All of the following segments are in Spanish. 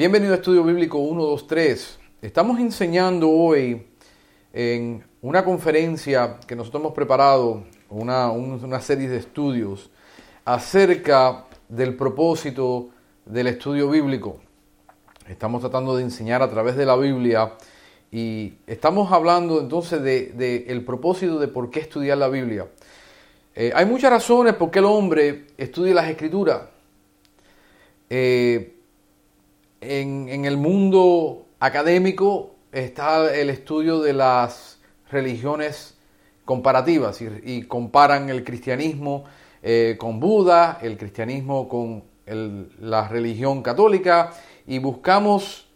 Bienvenido a Estudio Bíblico 123. Estamos enseñando hoy en una conferencia que nosotros hemos preparado, una, una serie de estudios acerca del propósito del estudio bíblico. Estamos tratando de enseñar a través de la Biblia y estamos hablando entonces del de, el propósito de por qué estudiar la Biblia. Eh, hay muchas razones por qué el hombre estudia las escrituras. Eh, en, el mundo académico está el estudio de las religiones comparativas y, comparan el cristianismo eh, con Buda, el cristianismo con la religión católica y buscamos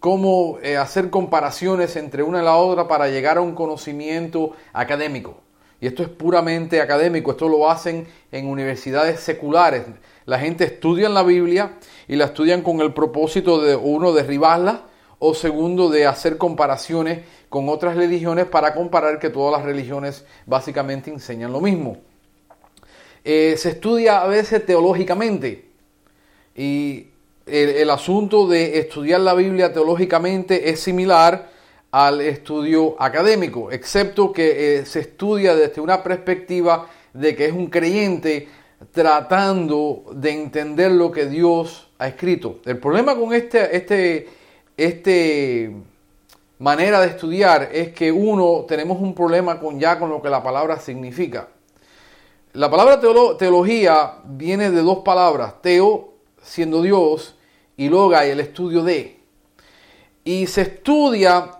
cómo eh, hacer comparaciones entre una y la otra para llegar a un conocimiento académico. Y esto es puramente académico, esto lo hacen en universidades seculares. La gente estudia la Biblia y la estudian con el propósito de, uno, derribarla o segundo, de hacer comparaciones con otras religiones para comparar que todas las religiones básicamente enseñan lo mismo. Eh, se estudia a veces teológicamente y el, asunto de estudiar la Biblia teológicamente es similar al estudio académico, excepto que eh, se estudia desde una perspectiva de que es un creyente tratando de entender lo que Dios ha escrito. El problema con este, este, este manera de estudiar es que uno tenemos un problema con ya con lo que la palabra significa. La palabra teología viene de dos palabras, teo siendo Dios y loga y el estudio de. Y se estudia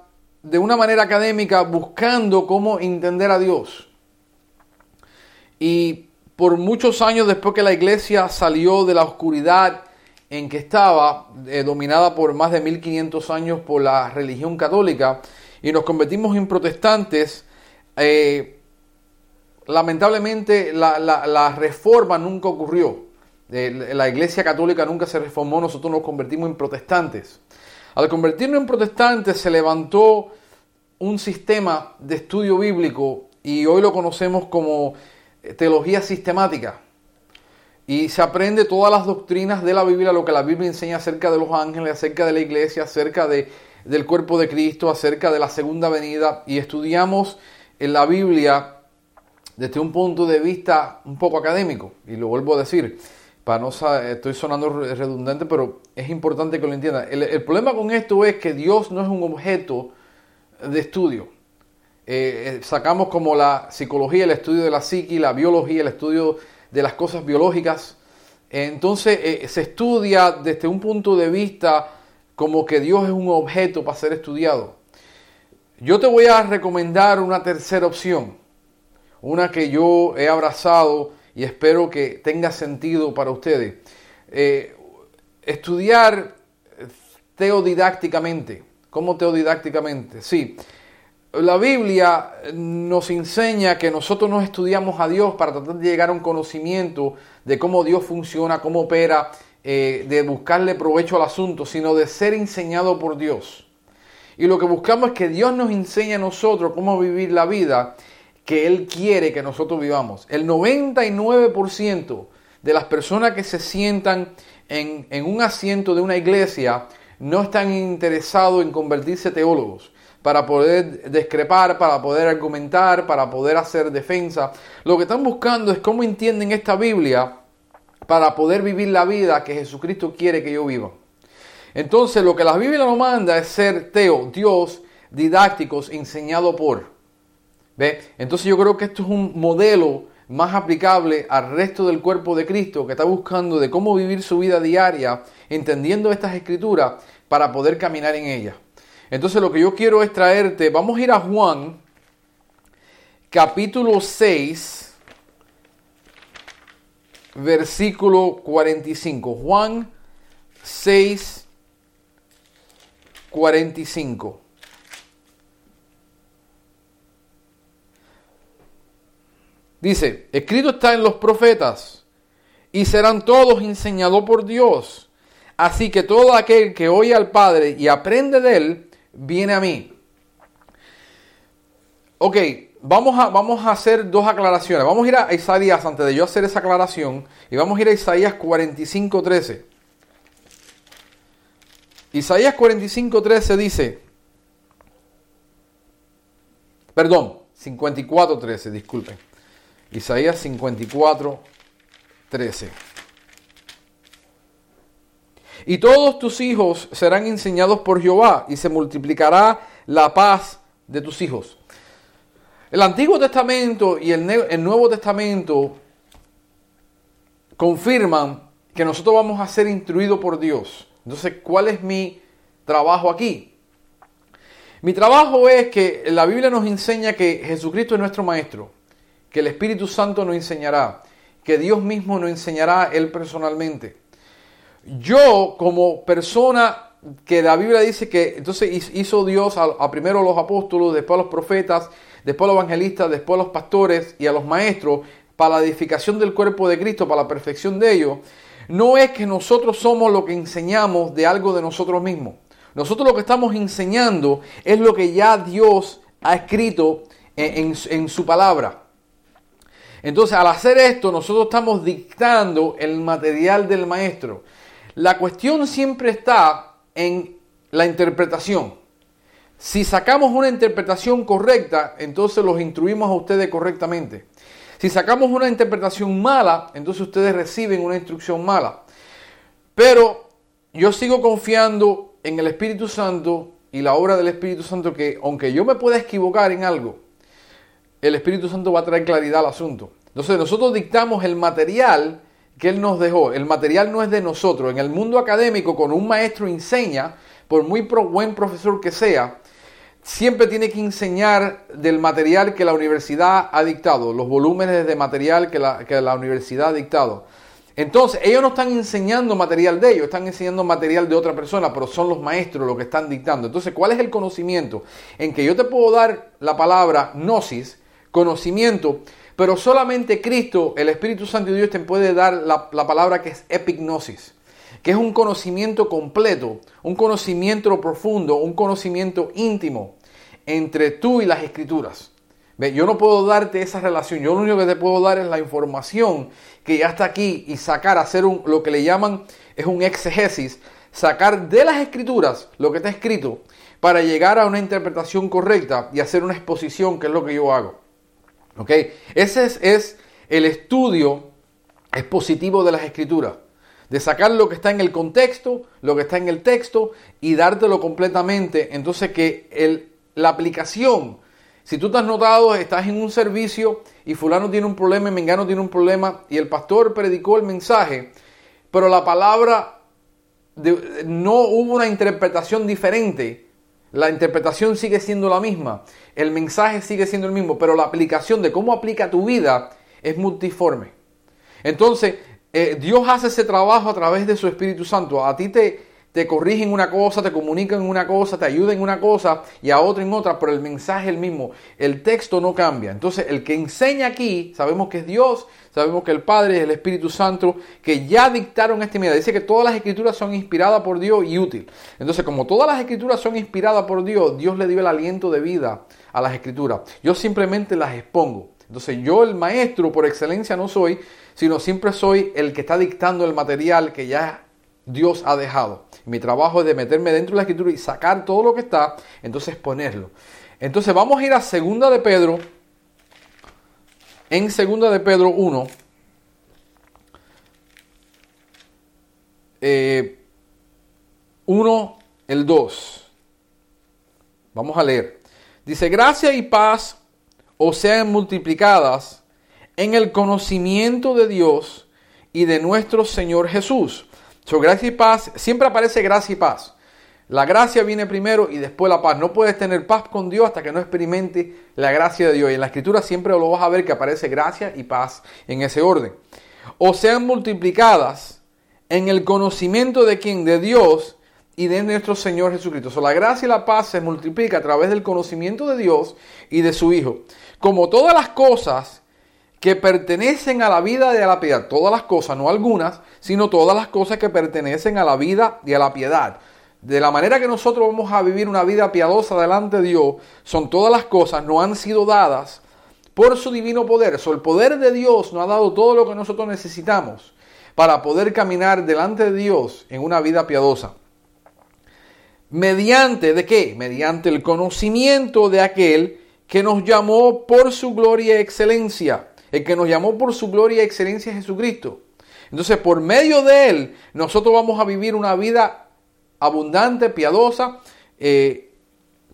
de una manera académica buscando cómo entender a Dios. Y por muchos años después que la iglesia salió de la oscuridad en que estaba, eh, dominada por más de 1500 años por la religión católica, y nos convertimos en protestantes, eh, lamentablemente la, reforma nunca ocurrió. Eh, la iglesia católica nunca se reformó, nosotros nos convertimos en protestantes. Al convertirnos en protestantes se levantó un sistema de estudio bíblico y hoy lo conocemos como teología sistemática. Y se aprende todas las doctrinas de la Biblia, lo que la Biblia enseña acerca de los ángeles, acerca de la iglesia, acerca de, del cuerpo de Cristo, acerca de la segunda venida. Y estudiamos en la Biblia desde un punto de vista un poco académico. Y lo vuelvo a decir, para no estoy sonando redundante, pero es importante que lo entiendan. el problema con esto es que Dios no es un objeto de estudio. Eh, eh, sacamos como la psicología, el estudio de la psiqui, la biología, el estudio de las cosas biológicas. Entonces eh, se estudia desde un punto de vista como que Dios es un objeto para ser estudiado. Yo te voy a recomendar una tercera opción, una que yo he abrazado y espero que tenga sentido para ustedes. estudiar teodidácticamente. ¿Cómo teodidácticamente? Sí, la Biblia nos enseña que nosotros no estudiamos a Dios para tratar de llegar a un conocimiento de cómo Dios funciona, cómo opera, eh, de buscarle provecho al asunto, sino de ser enseñado por Dios. Y lo que buscamos es que Dios nos enseñe a nosotros cómo vivir la vida que Él quiere que nosotros vivamos. El 99% de las personas que se sientan en, en un asiento de una iglesia no están interesados en convertirse teólogos para poder discrepar, para poder argumentar, para poder hacer defensa. Lo que están buscando es cómo entienden esta Biblia para poder vivir la vida que Jesucristo quiere que yo viva. Entonces lo que la Biblia nos manda es ser teo, Dios, didácticos, enseñado por. ¿Ve? Entonces yo creo que esto es un modelo más aplicable al resto del cuerpo de Cristo que está buscando de cómo vivir su vida diaria, entendiendo estas escrituras para poder caminar en ellas. Entonces lo que yo quiero es traerte, vamos a ir a Juan, capítulo 6, versículo 45. Juan 6, 45. Dice, escrito está en los profetas, y serán todos enseñados por Dios. Así que todo aquel que oye al Padre y aprende de él, viene a mí. Ok, vamos a, vamos a hacer dos aclaraciones. Vamos a ir a Isaías antes de yo hacer esa aclaración. Y vamos a ir a Isaías 45, 13. Isaías 45.13 dice, perdón, 54.13, disculpen. Isaías 54.13. Y todos tus hijos serán enseñados por Jehová y se multiplicará la paz de tus hijos. El Antiguo Testamento y el, Nuevo Testamento confirman que nosotros vamos a ser instruidos por Dios. Entonces, ¿cuál es mi trabajo aquí? Mi trabajo es que la Biblia nos enseña que Jesucristo es nuestro Maestro, que el Espíritu Santo nos enseñará, que Dios mismo nos enseñará Él personalmente. Yo como persona que la Biblia dice que entonces hizo Dios a, primero a los apóstoles, después a los profetas, después a los evangelistas, después a los pastores y a los maestros para la edificación del cuerpo de Cristo, para la perfección de ellos, no es que nosotros somos lo que enseñamos de algo de nosotros mismos. Nosotros lo que estamos enseñando es lo que ya Dios ha escrito en, en su palabra. Entonces, al hacer esto, nosotros estamos dictando el material del maestro. La cuestión siempre está en la interpretación. Si sacamos una interpretación correcta, entonces los instruimos a ustedes correctamente. Si sacamos una interpretación mala, entonces ustedes reciben una instrucción mala. Pero yo sigo confiando en el Espíritu Santo y la obra del Espíritu Santo que aunque yo me pueda equivocar en algo, el Espíritu Santo va a traer claridad al asunto. Entonces nosotros dictamos el material que Él nos dejó. El material no es de nosotros. En el mundo académico, cuando un maestro enseña, por muy buen profesor que sea, siempre tiene que enseñar del material que la universidad ha dictado, los volúmenes de material que la, que la universidad ha dictado. Entonces, ellos no están enseñando material de ellos, están enseñando material de otra persona, pero son los maestros los que están dictando. Entonces, ¿cuál es el conocimiento? En que yo te puedo dar la palabra gnosis, conocimiento, pero solamente Cristo, el Espíritu Santo de Dios, te puede dar la, la palabra que es epignosis que es un conocimiento completo, un conocimiento profundo, un conocimiento íntimo entre tú y las escrituras. Yo no puedo darte esa relación, yo lo único que te puedo dar es la información que ya está aquí y sacar, hacer lo que le llaman es un exegesis, sacar de las escrituras lo que está escrito para llegar a una interpretación correcta y hacer una exposición, que es lo que yo hago. ¿Ok? Ese es, el estudio expositivo de las escrituras de sacar lo que está en el contexto, lo que está en el texto y dártelo completamente. Entonces que la aplicación, si tú te has notado, estás en un servicio y fulano tiene un problema y mengano tiene un problema y el pastor predicó el mensaje, pero la palabra no hubo una interpretación diferente. La interpretación sigue siendo la misma, el mensaje sigue siendo el mismo, pero la aplicación de cómo aplica tu vida es multiforme. Entonces, eh, Dios hace ese trabajo a través de su Espíritu Santo. A ti te, te corrigen una cosa, te comunican una cosa, te ayudan en una cosa y a otra en otra, pero el mensaje es el mismo. El texto no cambia. Entonces, el que enseña aquí, sabemos que es Dios, sabemos que el Padre es el Espíritu Santo, que ya dictaron este mira. Dice que todas las escrituras son inspiradas por Dios y útil. Entonces, como todas las escrituras son inspiradas por Dios, Dios le dio el aliento de vida a las escrituras. Yo simplemente las expongo. Entonces, yo el maestro por excelencia no soy, sino siempre soy el que está dictando el material que ya Dios ha dejado. Mi trabajo es de meterme dentro de la escritura y sacar todo lo que está, entonces ponerlo. Entonces vamos a ir a segunda de Pedro, en segunda de Pedro 1, eh, 1, el 2. Vamos a leer. Dice, gracia y paz o sean multiplicadas en el conocimiento de Dios y de nuestro Señor Jesús. So, gracia y paz, siempre aparece gracia y paz. La gracia viene primero y después la paz. No puedes tener paz con Dios hasta que no experimente la gracia de Dios. Y en la escritura siempre lo vas a ver que aparece gracia y paz en ese orden. O sean multiplicadas en el conocimiento de quién? De Dios y de nuestro Señor Jesucristo. La gracia y la paz se multiplica a través del conocimiento de Dios y de su Hijo. Como todas las cosas que pertenecen a la vida y a la piedad. Todas las cosas, no algunas, sino todas las cosas que pertenecen a la vida y a la piedad. De la manera que nosotros vamos a vivir una vida piadosa delante de Dios, son todas las cosas, no han sido dadas por su divino poder. So, el poder de Dios nos ha dado todo lo que nosotros necesitamos para poder caminar delante de Dios en una vida piadosa. mediante de qué? Mediante el conocimiento de aquel que nos llamó por su gloria y excelencia. El que nos llamó por su gloria y excelencia es Jesucristo. Entonces, por medio de Él, nosotros vamos a vivir una vida abundante, piadosa, eh,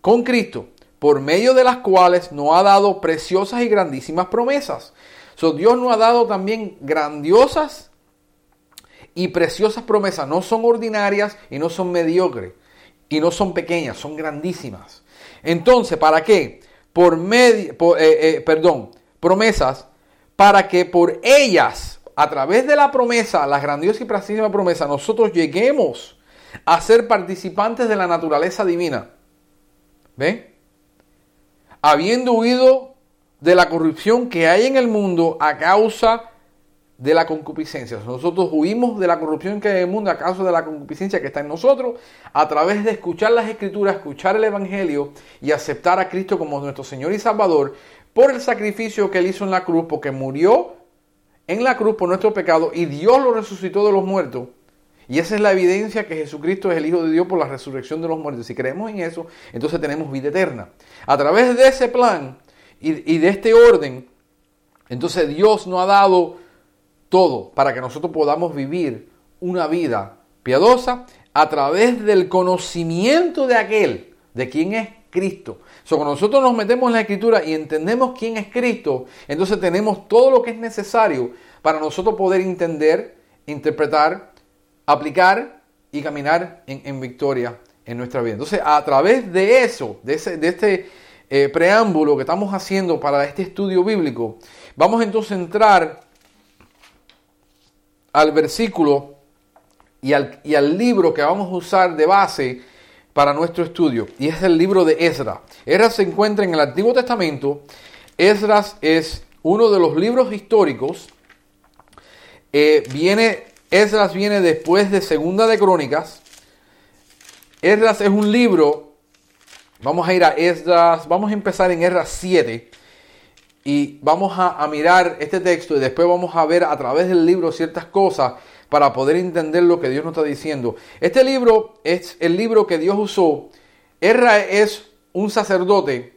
con Cristo, por medio de las cuales nos ha dado preciosas y grandísimas promesas. Dios nos ha dado también grandiosas y preciosas promesas. No son ordinarias y no son mediocres. Y no son pequeñas, son grandísimas. Entonces, ¿para qué? Por medio, eh, eh, perdón, promesas para que por ellas, a través de la promesa, la grandiosa y preciosas promesa, nosotros lleguemos a ser participantes de la naturaleza divina. ¿Ven? Habiendo huido de la corrupción que hay en el mundo a causa de la concupiscencia. Nosotros huimos de la corrupción que hay en el mundo a causa de la concupiscencia que está en nosotros a través de escuchar las escrituras, escuchar el Evangelio y aceptar a Cristo como nuestro Señor y Salvador por el sacrificio que Él hizo en la cruz, porque murió en la cruz por nuestro pecado y Dios lo resucitó de los muertos. Y esa es la evidencia que Jesucristo es el Hijo de Dios por la resurrección de los muertos. Si creemos en eso, entonces tenemos vida eterna. A través de ese plan y, de este orden, entonces Dios nos ha dado todo para que nosotros podamos vivir una vida piadosa a través del conocimiento de aquel, de quién es Cristo. So, cuando nosotros nos metemos en la escritura y entendemos quién es Cristo, entonces tenemos todo lo que es necesario para nosotros poder entender, interpretar, aplicar y caminar en, victoria en nuestra vida. Entonces, a través de eso, de, ese, de este eh, preámbulo que estamos haciendo para este estudio bíblico, vamos entonces a entrar al versículo y al, y al libro que vamos a usar de base para nuestro estudio, y es el libro de Esdras. Esdras se encuentra en el Antiguo Testamento. Esdras es uno de los libros históricos. Eh, viene, Esdras viene después de Segunda de Crónicas. Esdras es un libro. Vamos a ir a Esdras. Vamos a empezar en Esdras 7. Y vamos a mirar este texto y después vamos a ver a través del libro ciertas cosas para poder entender lo que Dios nos está diciendo. Este libro es el libro que Dios usó. Erra es un sacerdote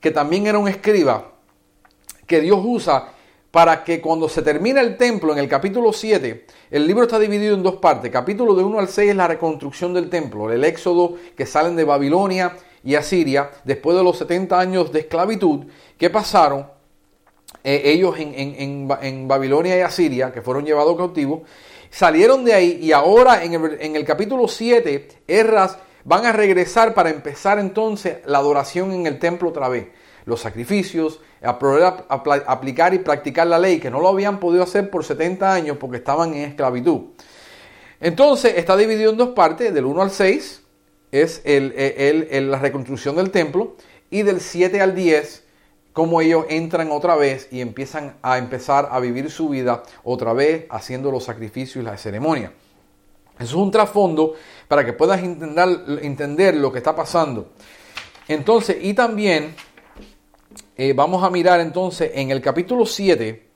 que también era un escriba que Dios usa para que cuando se termina el templo en el capítulo 7, el libro está dividido en dos partes. Capítulo de 1 al 6 es la reconstrucción del templo, el éxodo que salen de Babilonia y Asiria después de los 70 años de esclavitud que pasaron eh, ellos en, en, Babilonia y Asiria, que fueron llevados cautivos salieron de ahí y ahora en el, capítulo 7, Erras van a regresar para empezar entonces la adoración en el templo otra vez. Los sacrificios, aplicar y practicar la ley, que no lo habían podido hacer por 70 años porque estaban en esclavitud. Entonces está dividido en dos partes, del 1 al 6 es la reconstrucción del templo y del 7 al 10 cómo ellos entran otra vez y empiezan a empezar a vivir su vida otra vez haciendo los sacrificios y las ceremonias. Eso es un trasfondo para que puedas entender, entender lo que está pasando. Entonces, y también eh, vamos a mirar entonces en el capítulo 7,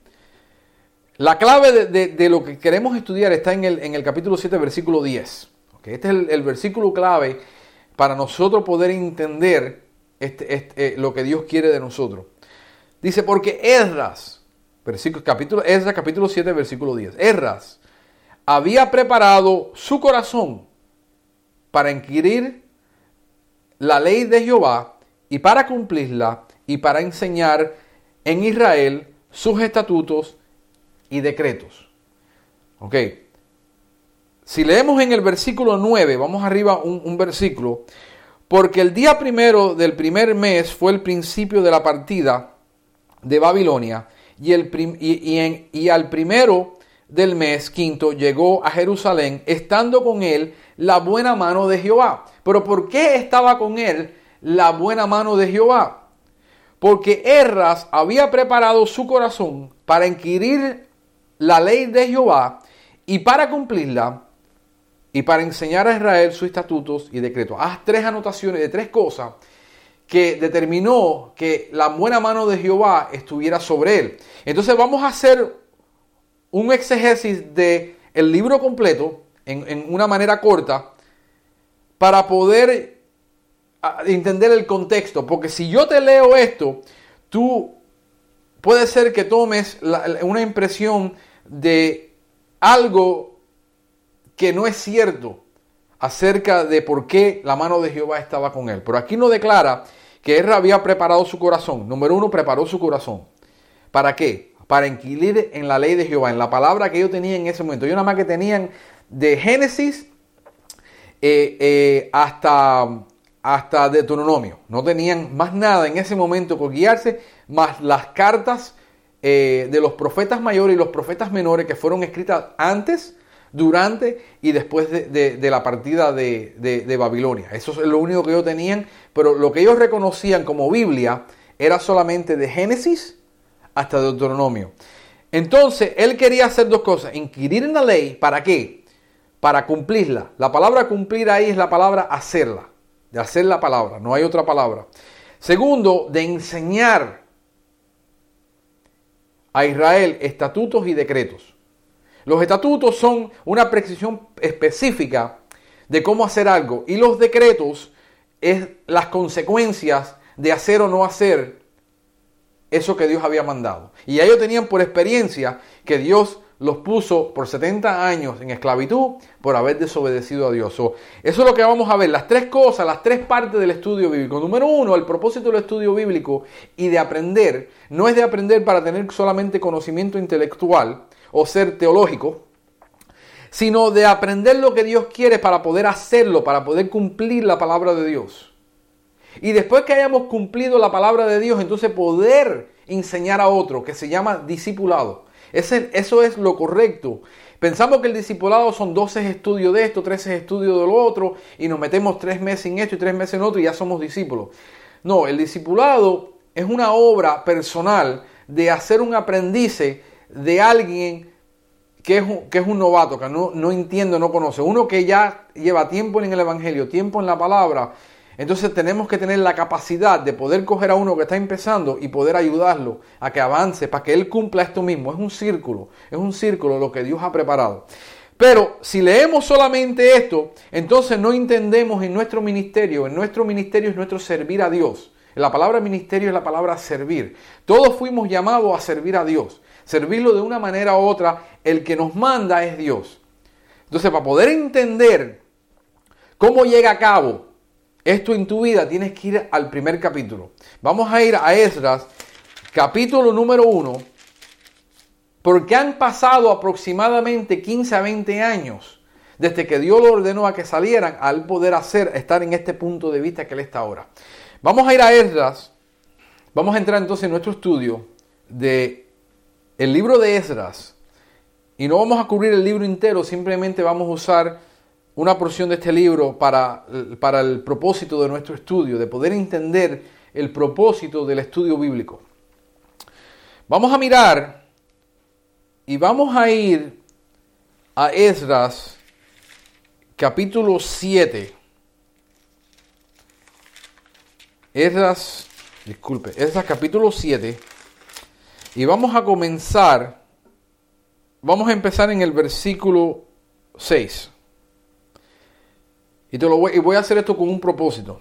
la clave de, lo que queremos estudiar está en el, en el capítulo 7, versículo 10. Este es el versículo clave para nosotros poder entender este, este, eh, lo que Dios quiere de nosotros. Dice, porque Esdras, versículo, capítulo, Esdras capítulo 7, versículo 10, Esdras había preparado su corazón para inquirir la ley de Jehová y para cumplirla y para enseñar en Israel sus estatutos y decretos. Ok. Si leemos en el versículo 9, vamos arriba un, un versículo, porque el día primero del primer mes fue el principio de la partida de Babilonia, y, el y, al primero del mes quinto llegó a Jerusalén, estando con él la buena mano de Jehová. Pero ¿por qué estaba con él la buena mano de Jehová? Porque Erras había preparado su corazón para inquirir la ley de Jehová y para cumplirla y para enseñar a Israel sus estatutos y decretos. Haz tres anotaciones de tres cosas que determinó que la buena mano de Jehová estuviera sobre él. Entonces vamos a hacer un exégesis de libro completo en, una manera corta para poder entender el contexto. Porque si yo te leo esto, tú puede ser que tomes una impresión de algo que no es cierto acerca de por qué la mano de Jehová estaba con él. Pero aquí no declara que él había preparado su corazón. Número uno, preparó su corazón. ¿Para qué? Para inquirir en la ley de Jehová, en la palabra que yo tenía en ese momento. Yo nada más que tenían de Génesis eh, eh, hasta, hasta Deuteronomio. No tenían más nada en ese momento por guiarse, más las cartas eh, de los profetas mayores y los profetas menores que fueron escritas antes, durante y después de, la partida de, Babilonia. Eso es lo único que ellos tenían, pero lo que ellos reconocían como Biblia era solamente de Génesis hasta Deuteronomio. Entonces, él quería hacer dos cosas, inquirir en la ley, ¿para qué? Para cumplirla. La palabra cumplir ahí es la palabra hacerla, de hacer la palabra, no hay otra palabra. Segundo, de enseñar a Israel estatutos y decretos. Los estatutos son una precisión específica de cómo hacer algo y los decretos es las consecuencias de hacer o no hacer eso que Dios había mandado. Y ellos tenían por experiencia que Dios los puso por 70 años en esclavitud por haber desobedecido a Dios. eso es lo que vamos a ver, las tres cosas, las tres partes del estudio bíblico. Número uno, el propósito del estudio bíblico y de aprender, no es de aprender para tener solamente conocimiento intelectual, o ser teológico, sino de aprender lo que Dios quiere para poder hacerlo, para poder cumplir la palabra de Dios. Y después que hayamos cumplido la palabra de Dios, entonces poder enseñar a otro, que se llama discipulado. Eso es lo correcto. Pensamos que el discipulado son 12 estudios de esto, 13 estudios de lo otro, y nos metemos tres meses en esto y tres meses en otro y ya somos discípulos. No, el discipulado es una obra personal de hacer un aprendiz de alguien que es, un, que es un novato, que no, no entiende, no conoce. Uno que ya lleva tiempo en el Evangelio, tiempo en la palabra. Entonces tenemos que tener la capacidad de poder coger a uno que está empezando y poder ayudarlo a que avance, para que él cumpla esto mismo. Es un círculo, es un círculo lo que Dios ha preparado. Pero si leemos solamente esto, entonces no entendemos en nuestro ministerio, en nuestro ministerio es nuestro servir a Dios. La palabra ministerio es la palabra servir. Todos fuimos llamados a servir a Dios servirlo de una manera u otra, el que nos manda es Dios. Entonces, para poder entender cómo llega a cabo esto en tu vida, tienes que ir al primer capítulo. Vamos a ir a Esdras, capítulo número 1, porque han pasado aproximadamente 15 a 20 años desde que Dios lo ordenó a que salieran al poder hacer, estar en este punto de vista que Él está ahora. Vamos a ir a Esdras, vamos a entrar entonces en nuestro estudio de el libro de Esdras, y no vamos a cubrir el libro entero, simplemente vamos a usar una porción de este libro para, para el propósito de nuestro estudio, de poder entender el propósito del estudio bíblico. Vamos a mirar y vamos a ir a Esdras capítulo 7. Esdras, disculpe, Esdras capítulo 7 y vamos a comenzar, vamos a empezar en el versículo 6. Y, te lo voy, y voy a hacer esto con un propósito.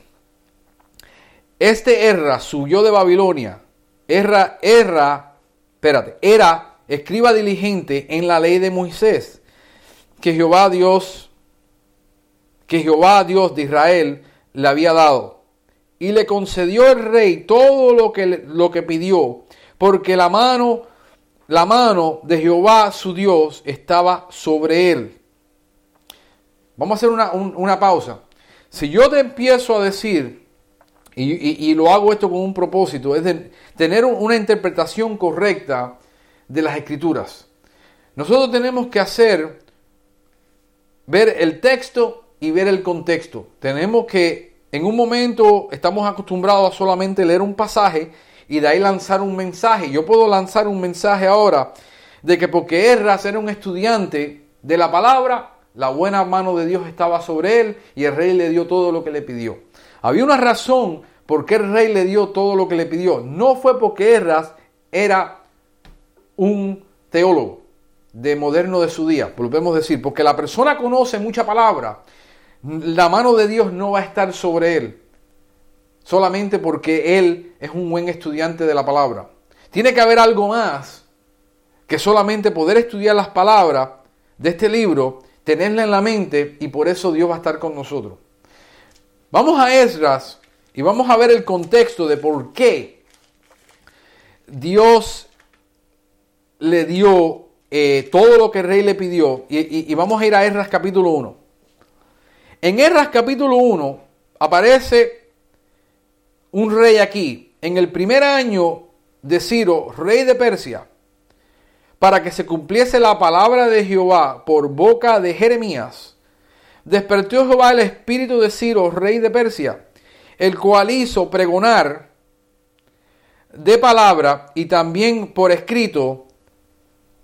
Este Erra subió de Babilonia. Erra, Erra, espérate, era escriba diligente en la ley de Moisés, que Jehová Dios, que Jehová Dios de Israel le había dado. Y le concedió el rey todo lo que, lo que pidió porque la mano, la mano de Jehová su Dios estaba sobre él. Vamos a hacer una, pausa. Si yo te empiezo a decir, y, lo hago esto con un propósito, es de tener una interpretación correcta de las escrituras. Nosotros tenemos que hacer, ver el texto y ver el contexto. Tenemos que, en un momento, estamos acostumbrados a solamente leer un pasaje y de ahí lanzar un mensaje. Yo puedo lanzar un mensaje ahora de que porque Erras era un estudiante de la palabra, la buena mano de Dios estaba sobre él y el rey le dio todo lo que le pidió. Había una razón por qué el rey le dio todo lo que le pidió. No fue porque Erras era un teólogo de moderno de su día, podemos decir, porque la persona conoce mucha palabra, la mano de Dios no va a estar sobre él, solamente porque él es un buen estudiante de la palabra. Tiene que haber algo más que solamente poder estudiar las palabras de este libro, tenerla en la mente y por eso Dios va a estar con nosotros. Vamos a Esdras y vamos a ver el contexto de por qué Dios le dio eh, todo lo que el rey le pidió. Y, vamos a ir a Esdras capítulo 1. En Esdras capítulo 1 aparece un rey aquí. En el primer año de Ciro, rey de Persia, para que se cumpliese la palabra de Jehová por boca de Jeremías, despertó Jehová el espíritu de Ciro, rey de Persia, el cual hizo pregonar de palabra y también por escrito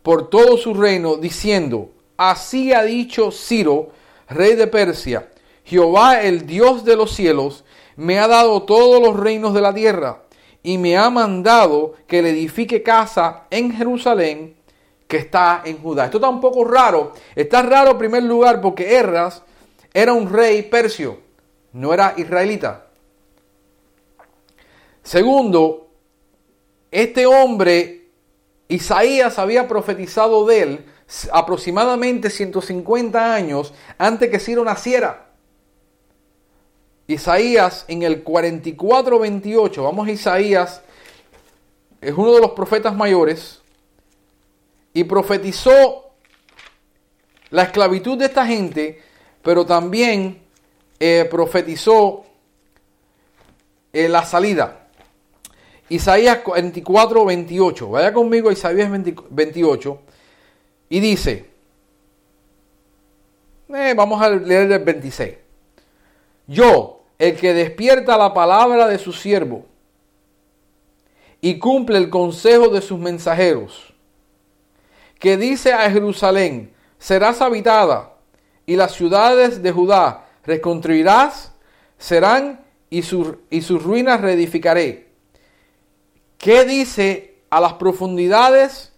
por todo su reino, diciendo, así ha dicho Ciro, rey de Persia, Jehová el Dios de los cielos, me ha dado todos los reinos de la tierra y me ha mandado que le edifique casa en Jerusalén que está en Judá. Esto está un poco raro. Está raro en primer lugar porque Erras era un rey persio, no era israelita. Segundo, este hombre, Isaías había profetizado de él aproximadamente 150 años antes que Ciro naciera. Isaías en el 44-28, vamos a Isaías, es uno de los profetas mayores, y profetizó la esclavitud de esta gente, pero también eh, profetizó eh, la salida. Isaías 24, 28. Vaya conmigo a Isaías 28 y dice, eh, vamos a leer el 26. Yo, el que despierta la palabra de su siervo y cumple el consejo de sus mensajeros, que dice a Jerusalén, serás habitada y las ciudades de Judá reconstruirás, serán y, y sus ruinas reedificaré ¿Qué dice a las profundidades?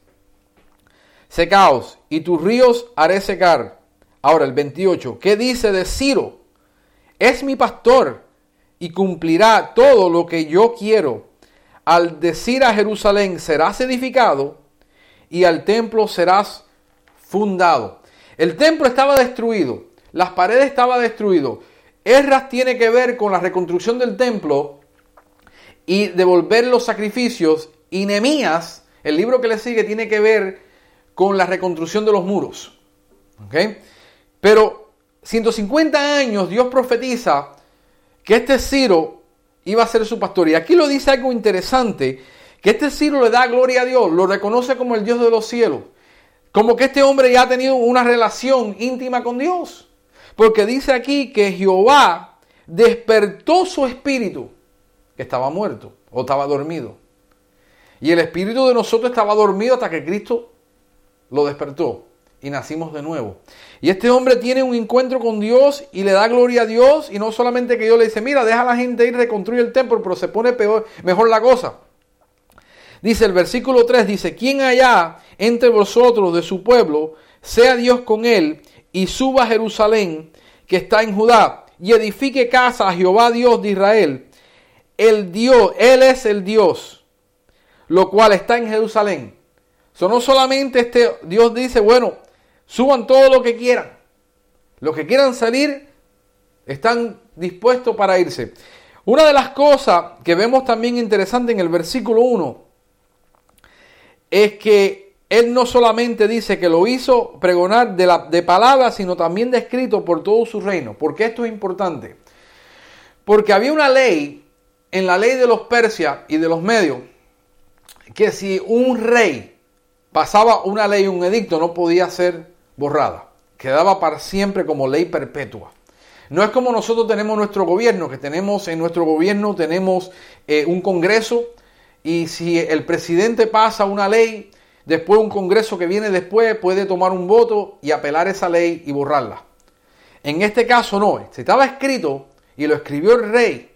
Secaos y tus ríos haré secar. Ahora el 28. ¿Qué dice de Ciro? Es mi pastor y cumplirá todo lo que yo quiero. Al decir a Jerusalén serás edificado y al templo serás fundado. El templo estaba destruido, las paredes estaban destruidas. Erras tiene que ver con la reconstrucción del templo y devolver los sacrificios. Y Nemías, el libro que le sigue, tiene que ver con la reconstrucción de los muros. ¿Okay? Pero 150 años Dios profetiza que este Ciro iba a ser su pastor. Y aquí lo dice algo interesante, que este Ciro le da gloria a Dios, lo reconoce como el Dios de los cielos. Como que este hombre ya ha tenido una relación íntima con Dios. Porque dice aquí que Jehová despertó su espíritu que estaba muerto o estaba dormido. Y el espíritu de nosotros estaba dormido hasta que Cristo lo despertó y nacimos de nuevo. Y este hombre tiene un encuentro con Dios y le da gloria a Dios y no solamente que Dios le dice, mira, deja a la gente ir, reconstruye el templo, pero se pone peor, mejor la cosa. Dice el versículo 3, dice, ¿quién allá entre vosotros de su pueblo sea Dios con él y suba a Jerusalén que está en Judá y edifique casa a Jehová Dios de Israel el Dios, Él es el Dios, lo cual está en Jerusalén. So, no solamente este Dios dice, bueno, suban todo lo que quieran. Los que quieran salir están dispuestos para irse. Una de las cosas que vemos también interesante en el versículo 1 es que él no solamente dice que lo hizo pregonar de, la, palabras, sino también de escrito por todo su reino. ¿Por qué esto es importante? Porque había una ley en la ley de los persias y de los medios que si un rey pasaba una ley, un edicto, no podía ser borrada. Quedaba para siempre como ley perpetua. No es como nosotros tenemos nuestro gobierno, que tenemos en nuestro gobierno tenemos eh, un congreso y si el presidente pasa una ley, después un congreso que viene después puede tomar un voto y apelar esa ley y borrarla. En este caso no, si estaba escrito y lo escribió el rey,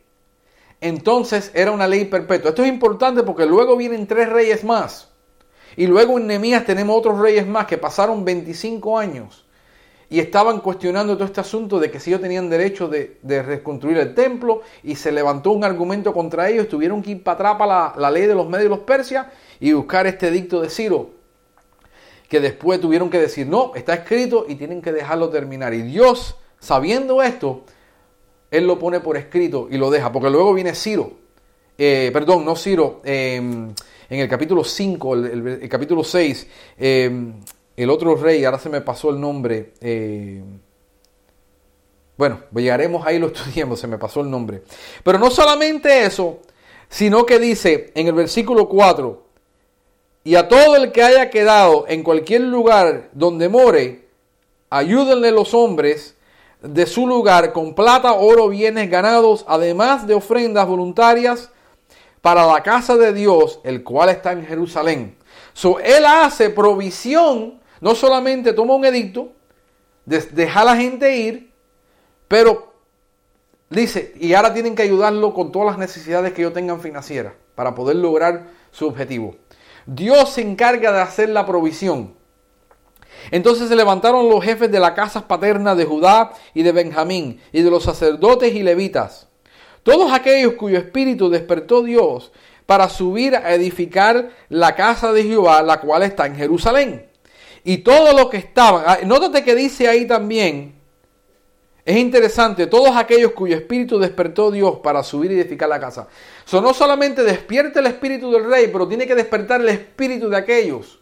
entonces era una ley perpetua. Esto es importante porque luego vienen tres reyes más. Y luego en Nehemías tenemos otros reyes más que pasaron 25 años. y estaban cuestionando todo este asunto de que si ellos tenían derecho de, reconstruir el templo y se levantó un argumento contra ellos, tuvieron que ir para atrás para la, ley de los medios los persias y buscar este edicto de Ciro, que después tuvieron que decir, no, está escrito y tienen que dejarlo terminar. Y Dios, sabiendo esto, Él lo pone por escrito y lo deja, porque luego viene Ciro, eh, perdón, no Ciro, em, en el capítulo 5, el, capítulo 6, el otro rey, ahora se me pasó el nombre. Eh, bueno, llegaremos ahí, lo estudiamos, se me pasó el nombre. Pero no solamente eso, sino que dice en el versículo 4, y a todo el que haya quedado en cualquier lugar donde more, ayúdenle los hombres de su lugar con plata, oro, bienes ganados, además de ofrendas voluntarias para la casa de Dios, el cual está en Jerusalén. So, él hace provisión no solamente toma un edicto, deja a la gente ir, pero dice, y ahora tienen que ayudarlo con todas las necesidades que ellos tengan financieras para poder lograr su objetivo. Dios se encarga de hacer la provisión. Entonces se levantaron los jefes de las casas paternas de Judá y de Benjamín y de los sacerdotes y levitas, todos aquellos cuyo espíritu despertó Dios para subir a edificar la casa de Jehová, la cual está en Jerusalén y todo lo que estaban. Ah, nótate que dice ahí también, es interesante, todos aquellos cuyo espíritu despertó Dios para subir y edificar la casa. So, no solamente despierta el espíritu del rey, pero tiene que despertar el espíritu de aquellos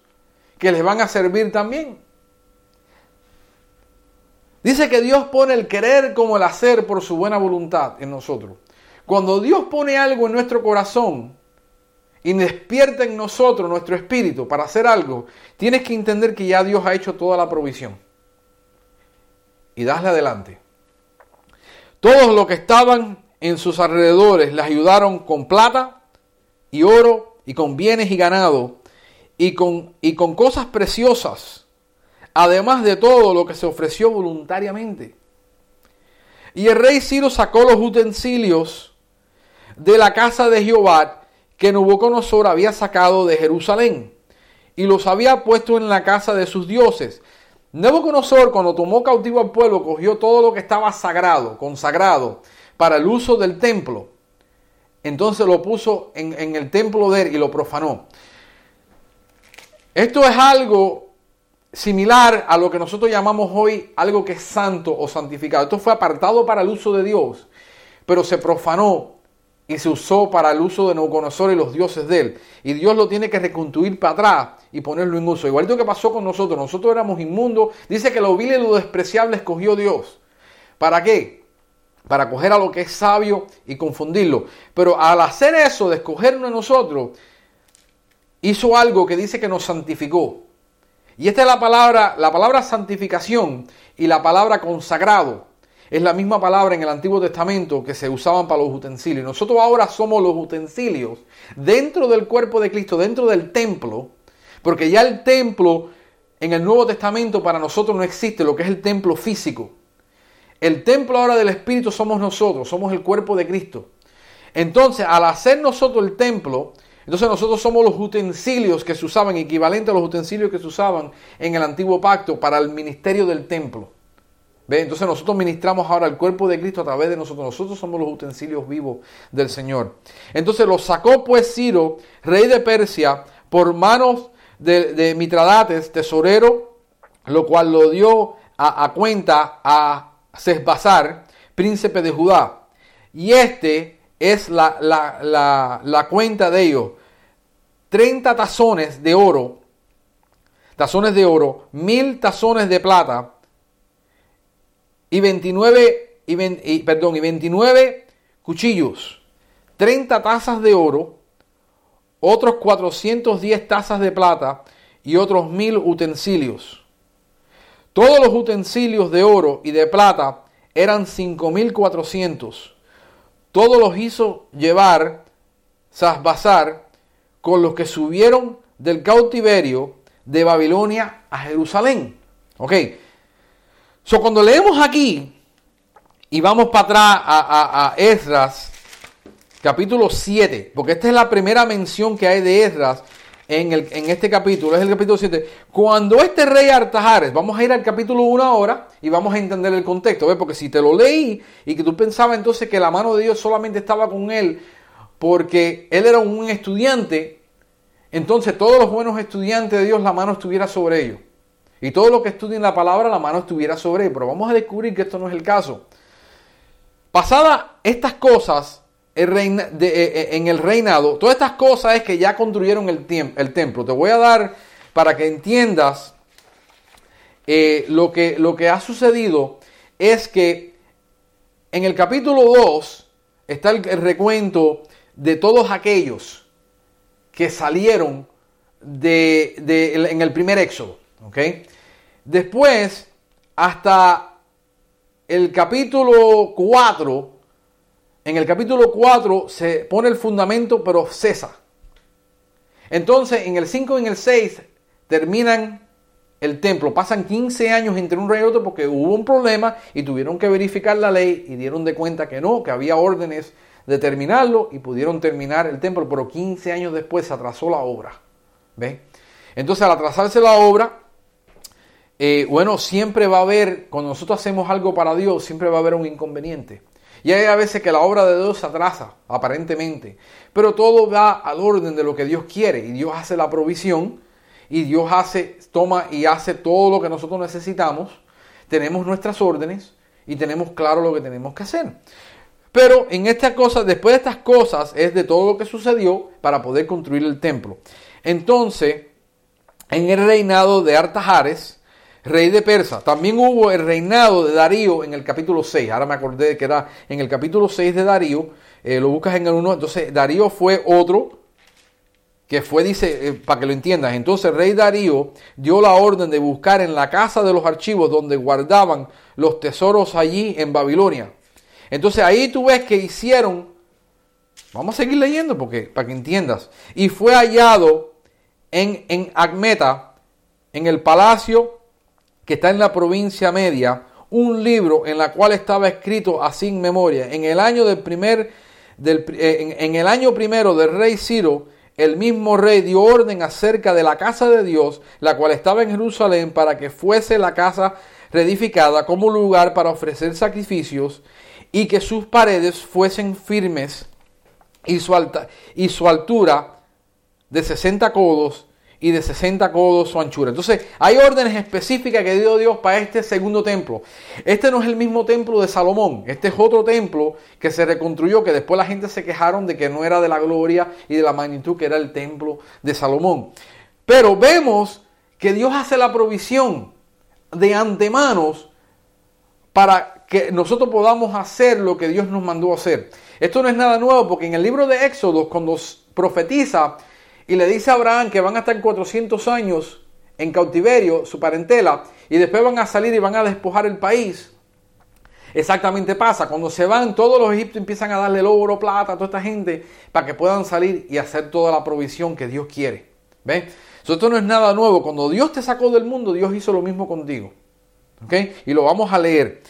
que les van a servir también. Dice que Dios pone el querer como el hacer por su buena voluntad en nosotros. Cuando Dios pone algo en nuestro corazón, y despierta en nosotros nuestro espíritu para hacer algo, tienes que entender que ya Dios ha hecho toda la provisión. Y dasle adelante. Todos los que estaban en sus alrededores le ayudaron con plata y oro y con bienes y ganado y con, y con cosas preciosas, además de todo lo que se ofreció voluntariamente. Y el rey Ciro sacó los utensilios de la casa de Jehová que Nabucodonosor había sacado de Jerusalén y los había puesto en la casa de sus dioses. Nabucodonosor, cuando tomó cautivo al pueblo, cogió todo lo que estaba sagrado, consagrado, para el uso del templo. Entonces lo puso en, en el templo de él y lo profanó. Esto es algo similar a lo que nosotros llamamos hoy algo que es santo o santificado. Esto fue apartado para el uso de Dios, pero se profanó y se usó para el uso de Nabucodonosor y los dioses de él. Y Dios lo tiene que reconstruir para atrás y ponerlo en uso. Igualito que pasó con nosotros. Nosotros éramos inmundos. Dice que lo vil y lo despreciable escogió Dios. ¿Para qué? Para coger a lo que es sabio y confundirlo. Pero al hacer eso, de escogernos a nosotros, hizo algo que dice que nos santificó. Y esta es la palabra, la palabra santificación y la palabra consagrado es la misma palabra en el Antiguo Testamento que se usaban para los utensilios. Nosotros ahora somos los utensilios dentro del cuerpo de Cristo, dentro del templo, porque ya el templo en el Nuevo Testamento para nosotros no existe lo que es el templo físico. El templo ahora del Espíritu somos nosotros, somos el cuerpo de Cristo. Entonces, al hacer nosotros el templo, entonces nosotros somos los utensilios que se usaban, equivalente a los utensilios que se usaban en el antiguo pacto para el ministerio del templo. Entonces nosotros ministramos ahora el cuerpo de Cristo a través de nosotros. Nosotros somos los utensilios vivos del Señor. Entonces lo sacó pues Ciro, rey de Persia, por manos de, Mitradates, tesorero, lo cual lo dio a, cuenta a Sesbazar, príncipe de Judá. Y este es la, la, la cuenta de ellos. 30 tazones de oro, tazones de oro, mil tazones de plata, y 29, y, perdón, y 29 cuchillos, 30 tazas de oro, otros 410 tazas de plata y otros mil utensilios. Todos los utensilios de oro y de plata eran 5400. Todos los hizo llevar Sasbazar con los que subieron del cautiverio de Babilonia a Jerusalén. Ok, So, cuando leemos aquí y vamos para atrás a, a, Esdras, capítulo 7, porque esta es la primera mención que hay de Esdras en, el, en este capítulo, es el capítulo 7. Cuando este rey Artajares, vamos a ir al capítulo 1 ahora y vamos a entender el contexto, ¿ves? porque si te lo leí y que tú pensabas entonces que la mano de Dios solamente estaba con él porque él era un estudiante, entonces todos los buenos estudiantes de Dios la mano estuviera sobre ellos. Y todo lo que estudien la palabra, la mano estuviera sobre él. Pero vamos a descubrir que esto no es el caso. Pasadas estas cosas, eh, eh, en el reinado, todas estas cosas es que ya construyeron el, el templo. Te voy a dar para que entiendas eh, lo, que, lo que ha sucedido es que en el capítulo 2 está el, recuento de todos aquellos que salieron de, en el primer éxodo. Después, hasta el capítulo 4, en el capítulo 4 se pone el fundamento, pero cesa. Entonces, en el 5 y en el 6 terminan el templo. Pasan 15 años entre un rey y otro porque hubo un problema y tuvieron que verificar la ley y dieron de cuenta que no, que había órdenes de terminarlo y pudieron terminar el templo, pero 15 años después se atrasó la obra. ¿Ve? Entonces, al atrasarse la obra, eh, bueno, siempre va a haber, cuando nosotros hacemos algo para Dios, siempre va a haber un inconveniente. Y hay a veces que la obra de Dios se atrasa, aparentemente, pero todo va al orden de lo que Dios quiere y Dios hace la provisión y Dios hace, toma y hace todo lo que nosotros necesitamos. Tenemos nuestras órdenes y tenemos claro lo que tenemos que hacer. Pero en esta cosa, después de estas cosas, es de todo lo que sucedió para poder construir el templo. Entonces, en el reinado de Artajares, rey de Persa. También hubo el reinado de Darío en el capítulo 6. Ahora me acordé que era en el capítulo 6 de Darío. Eh, lo buscas en el 1. Entonces Darío fue otro que fue, dice, eh, para que lo entiendas. Entonces el rey Darío dio la orden de buscar en la casa de los archivos donde guardaban los tesoros allí en Babilonia. Entonces ahí tú ves que hicieron, vamos a seguir leyendo porque para que entiendas, y fue hallado en, en Acmeta, en el palacio que está en la provincia media, un libro en la cual estaba escrito así en memoria. En el año del primer, eh, en, el año primero del rey Ciro, el mismo rey dio orden acerca de la casa de Dios, la cual estaba en Jerusalén, para que fuese la casa reedificada como lugar para ofrecer sacrificios y que sus paredes fuesen firmes y su, alta, y su altura de 60 codos y de 60 codos su anchura. Entonces, hay órdenes específicas que dio Dios para este segundo templo. Este no es el mismo templo de Salomón, este es otro templo que se reconstruyó, que después la gente se quejaron de que no era de la gloria y de la magnitud que era el templo de Salomón. Pero vemos que Dios hace la provisión de antemanos para que nosotros podamos hacer lo que Dios nos mandó hacer. Esto no es nada nuevo porque en el libro de Éxodo, cuando profetiza y le dice a Abraham que van a estar 400 años en cautiverio, su parentela, y después van a salir y van a despojar el país. Exactamente pasa, cuando se van, todos los egipcios empiezan a darle el oro, plata a toda esta gente para que puedan salir y hacer toda la provisión que Dios quiere. ¿Ven? Esto no es nada nuevo. Cuando Dios te sacó del mundo, Dios hizo lo mismo contigo. ¿Ok? Y lo vamos a leer.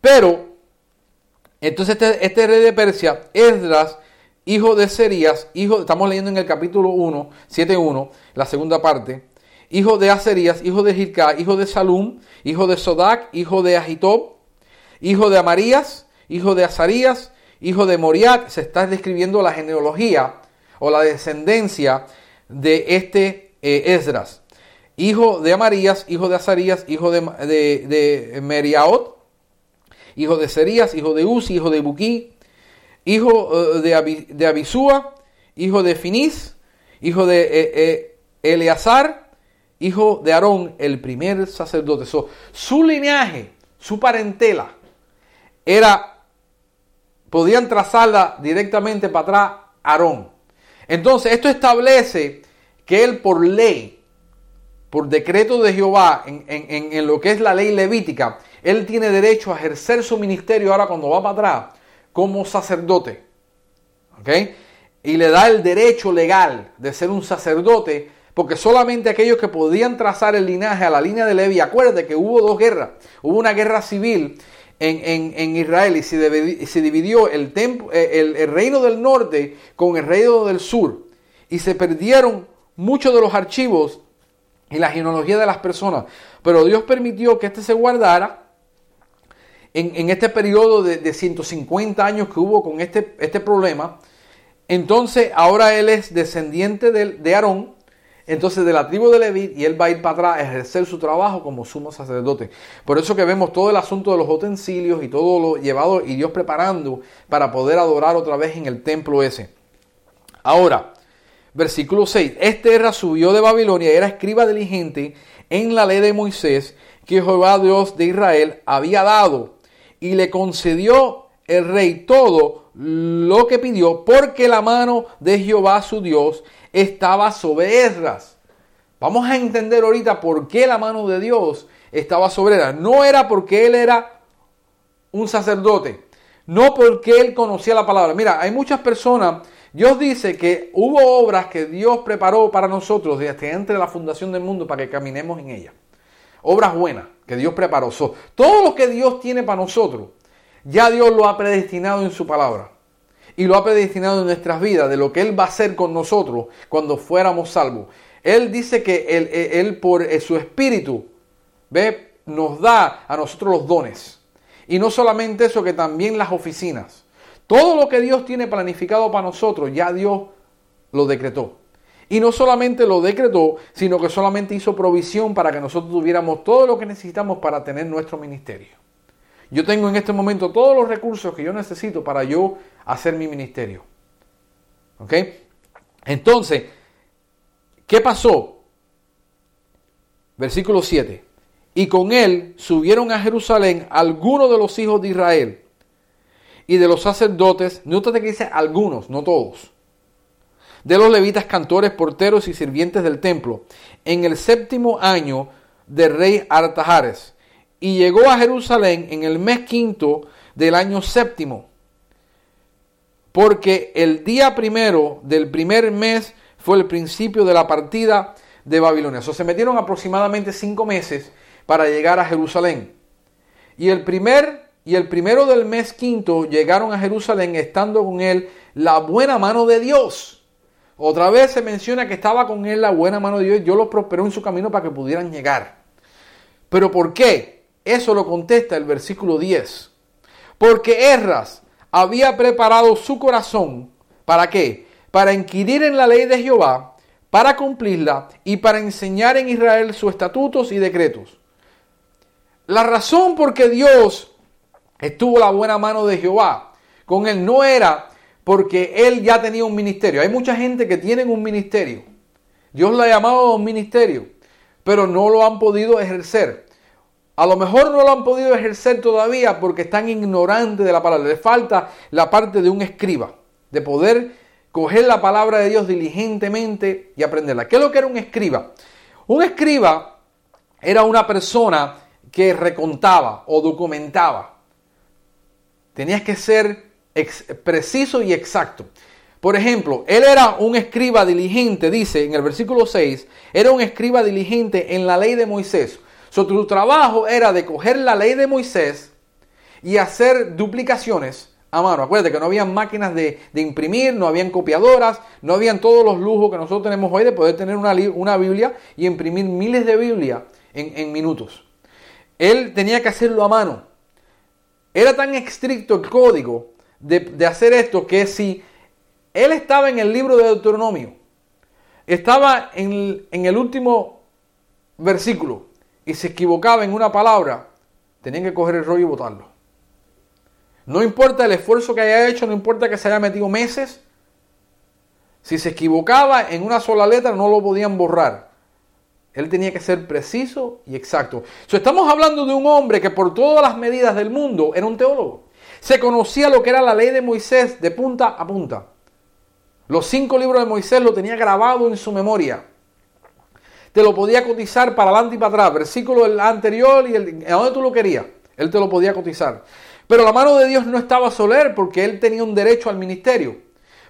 Pero, entonces este, este rey de Persia, Esdras, hijo de Serías, hijo, estamos leyendo en el capítulo 1, 7.1, la segunda parte, hijo de Aserías, hijo de Hilcá, hijo de Salum, hijo de Sodac, hijo de Agitob, hijo de Amarías, hijo de Azarías, hijo de Moriat, se está describiendo la genealogía o la descendencia de este eh, Esdras, hijo de Amarías, hijo de Azarías, hijo de, de, Meriaot, hijo de Serías, hijo de Uzi, hijo de Buquí, hijo eh, de, Abisúa, hijo de Finis, hijo de eh, eh, Eleazar, hijo de Aarón, el primer sacerdote. su linaje, su parentela, era, podían trazarla directamente para atrás Aarón. Entonces, esto establece que él por ley, por decreto de Jehová, en, en, lo que es la ley levítica, él tiene derecho a ejercer su ministerio ahora cuando va para atrás como sacerdote. ¿Ok? Y le da el derecho legal de ser un sacerdote, porque solamente aquellos que podían trazar el linaje a la línea de Levi, acuérdate que hubo dos guerras, hubo una guerra civil en, Israel y se, dividió el, eh, el, el reino del norte con el reino del sur y se perdieron muchos de los archivos y la genealogía de las personas, pero Dios permitió que este se guardara en, este periodo de, 150 años que hubo con este, este problema. Entonces ahora él es descendiente de, de Aarón, entonces de la tribu de Leví y él va a ir para atrás a ejercer su trabajo como sumo sacerdote. Por eso que vemos todo el asunto de los utensilios y todo lo llevado y Dios preparando para poder adorar otra vez en el templo ese. Ahora, versículo 6. Este era subió de Babilonia era escriba diligente en la ley de Moisés que Jehová Dios de Israel había dado y le concedió el rey todo lo que pidió porque la mano de Jehová su Dios estaba sobre Esdras. Vamos a entender ahorita por qué la mano de Dios estaba sobre Esdras. No era porque él era un sacerdote, no porque él conocía la palabra. Mira, hay muchas personas, Dios dice que hubo obras que Dios preparó para nosotros desde antes de la fundación del mundo para que caminemos en ellas. Obras buenas que Dios preparó. todo lo que Dios tiene para nosotros, ya Dios lo ha predestinado en su palabra y lo ha predestinado en nuestras vidas, de lo que Él va a hacer con nosotros cuando fuéramos salvos. Él dice que Él, por eh, su espíritu ¿ve? nos da a nosotros los dones. Y no solamente eso, que también las oficinas. Todo lo que Dios tiene planificado para nosotros, ya Dios lo decretó. Y no solamente lo decretó, sino que solamente hizo provisión para que nosotros tuviéramos todo lo que necesitamos para tener nuestro ministerio. Yo tengo en este momento todos los recursos que yo necesito para yo hacer mi ministerio. ¿Ok? Entonces, ¿qué pasó? Versículo 7. Y con él subieron a Jerusalén algunos de los hijos de Israel y de los sacerdotes, nótate que dice algunos, no todos, de los levitas, cantores, porteros y sirvientes del templo, en el séptimo año del rey Artajares. Y llegó a Jerusalén en el mes quinto del año séptimo porque el día primero del primer mes fue el principio de la partida de Babilonia. O se metieron aproximadamente cinco meses para llegar a Jerusalén. Y el primer y el primero del mes quinto llegaron a Jerusalén estando con él la buena mano de Dios. Otra vez se menciona que estaba con él la buena mano de Dios. Dios los prosperó en su camino para que pudieran llegar. Pero ¿por qué? Eso lo contesta el versículo 10. Porque Erras, había preparado su corazón. ¿Para qué? Para inquirir en la ley de Jehová, para cumplirla y para enseñar en Israel sus estatutos y decretos. La razón por que Dios estuvo la buena mano de Jehová con él no era porque él ya tenía un ministerio. Hay mucha gente que tienen un ministerio. Dios le ha llamado a un ministerio, pero no lo han podido ejercer. A lo mejor no lo han podido ejercer todavía porque están ignorantes de la palabra. Les falta la parte de un escriba, de poder coger la palabra de Dios diligentemente y aprenderla. ¿Qué es lo que era un escriba? Un escriba era una persona que recontaba o documentaba. Tenías que ser preciso y exacto. Por ejemplo, él era un escriba diligente, dice en el versículo 6, era un escriba diligente en la ley de Moisés. Su trabajo era de coger la ley de Moisés y hacer duplicaciones a mano. Acuérdate que no había máquinas de, imprimir, no habían copiadoras, no habían todos los lujos que nosotros tenemos hoy de poder tener una, una Biblia y imprimir miles de Biblias en, minutos. Él tenía que hacerlo a mano. Era tan estricto el código de, hacer esto que si él estaba en el libro de Deuteronomio, estaba en, en el último versículo, y se equivocaba en una palabra, tenían que coger el rollo y botarlo. No importa el esfuerzo que haya hecho, no importa que se haya metido meses, si se equivocaba en una sola letra no lo podían borrar. Él tenía que ser preciso y exacto. estamos hablando de un hombre que por todas las medidas del mundo era un teólogo. Se conocía lo que era la ley de Moisés de punta a punta. Los cinco libros de Moisés lo tenía grabado en su memoria te lo podía cotizar para adelante y para atrás, versículo anterior y el, a donde tú lo querías, él te lo podía cotizar. Pero la mano de Dios no estaba soler porque él tenía un derecho al ministerio.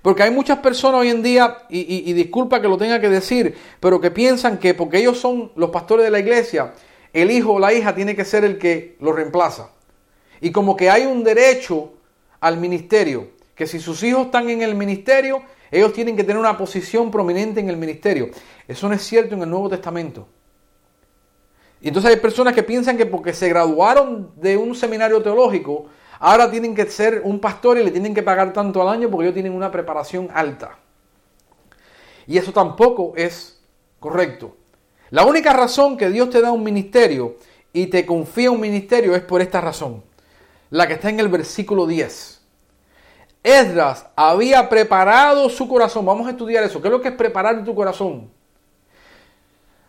Porque hay muchas personas hoy en día, y, disculpa que lo tenga que decir, pero que piensan que porque ellos son los pastores de la iglesia, el hijo o la hija tiene que ser el que lo reemplaza. Y como que hay un derecho al ministerio, que si sus hijos están en el ministerio, Ellos tienen que tener una posición prominente en el ministerio. Eso no es cierto en el Nuevo Testamento. Y entonces hay personas que piensan que porque se graduaron de un seminario teológico, ahora tienen que ser un pastor y le tienen que pagar tanto al año porque ellos tienen una preparación alta. Y eso tampoco es correcto. La única razón que Dios te da un ministerio y te confía un ministerio es por esta razón. La que está en el versículo 10. Esdras había preparado su corazón. Vamos a estudiar eso. ¿Qué es lo que es preparar tu corazón?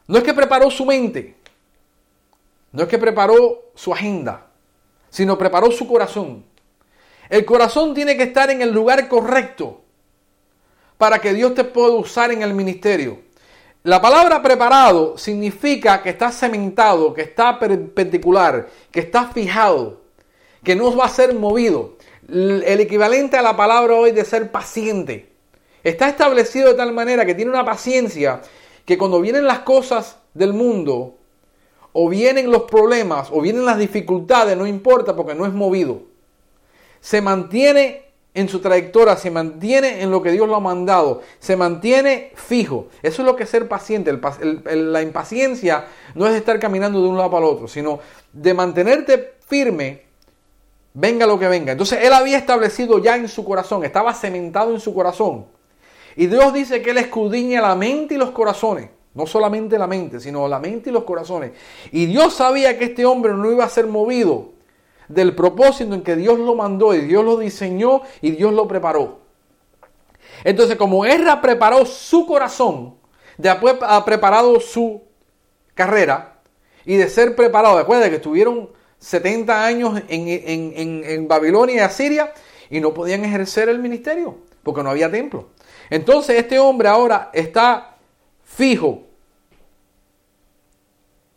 No es que preparó su mente. No es que preparó su agenda. Sino preparó su corazón. El corazón tiene que estar en el lugar correcto para que Dios te pueda usar en el ministerio. La palabra preparado significa que está cementado, que está perpendicular, que está fijado, que no va a ser movido. El equivalente a la palabra hoy de ser paciente. Está establecido de tal manera que tiene una paciencia que cuando vienen las cosas del mundo, o vienen los problemas, o vienen las dificultades, no importa porque no es movido. Se mantiene en su trayectoria, se mantiene en lo que Dios lo ha mandado, se mantiene fijo. Eso es lo que es ser paciente. la impaciencia no es estar caminando de un lado para el otro, sino de mantenerte firme, venga lo que venga. Entonces él había establecido ya en su corazón, estaba cementado en su corazón. Y Dios dice que él escudriña la mente y los corazones. No solamente la mente, sino la mente y los corazones. Y Dios sabía que este hombre no iba a ser movido del propósito en que Dios lo mandó y Dios lo diseñó y Dios lo preparó. Entonces, como Ezra preparó su corazón, después ha preparado su carrera y de ser preparado, después de que estuvieron 70 años en, en Babilonia y Asiria y no podían ejercer el ministerio porque no había templo. Entonces este hombre ahora está fijo,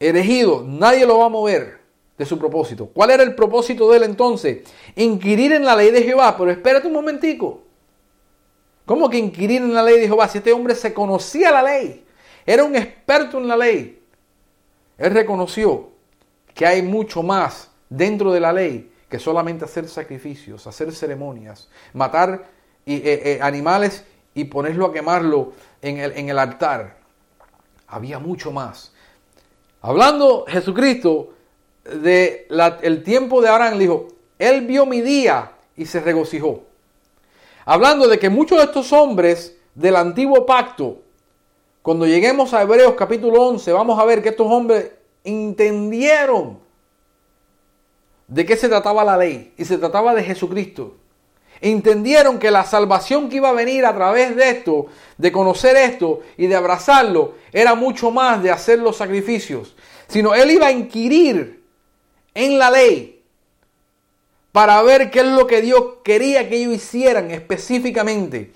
erigido, nadie lo va a mover de su propósito. ¿Cuál era el propósito de él entonces? Inquirir en la ley de Jehová. Pero espérate un momentico. ¿Cómo que inquirir en la ley de Jehová? Si este hombre se conocía la ley, era un experto en la ley. Él reconoció que hay mucho más dentro de la ley que solamente hacer sacrificios, hacer ceremonias, matar eh, eh, animales y ponerlo a quemarlo en el, altar. Había mucho más. Hablando Jesucristo, de el tiempo de le dijo, él vio mi día y se regocijó. Hablando de que muchos de estos hombres del antiguo pacto, cuando lleguemos a Hebreos capítulo 11, vamos a ver que estos hombres entendieron de qué se trataba la ley y se trataba de Jesucristo. Entendieron que la salvación que iba a venir a través de esto, de conocer esto y de abrazarlo, era mucho más de hacer los sacrificios, sino él iba a inquirir en la ley para ver qué es lo que Dios quería que ellos hicieran específicamente.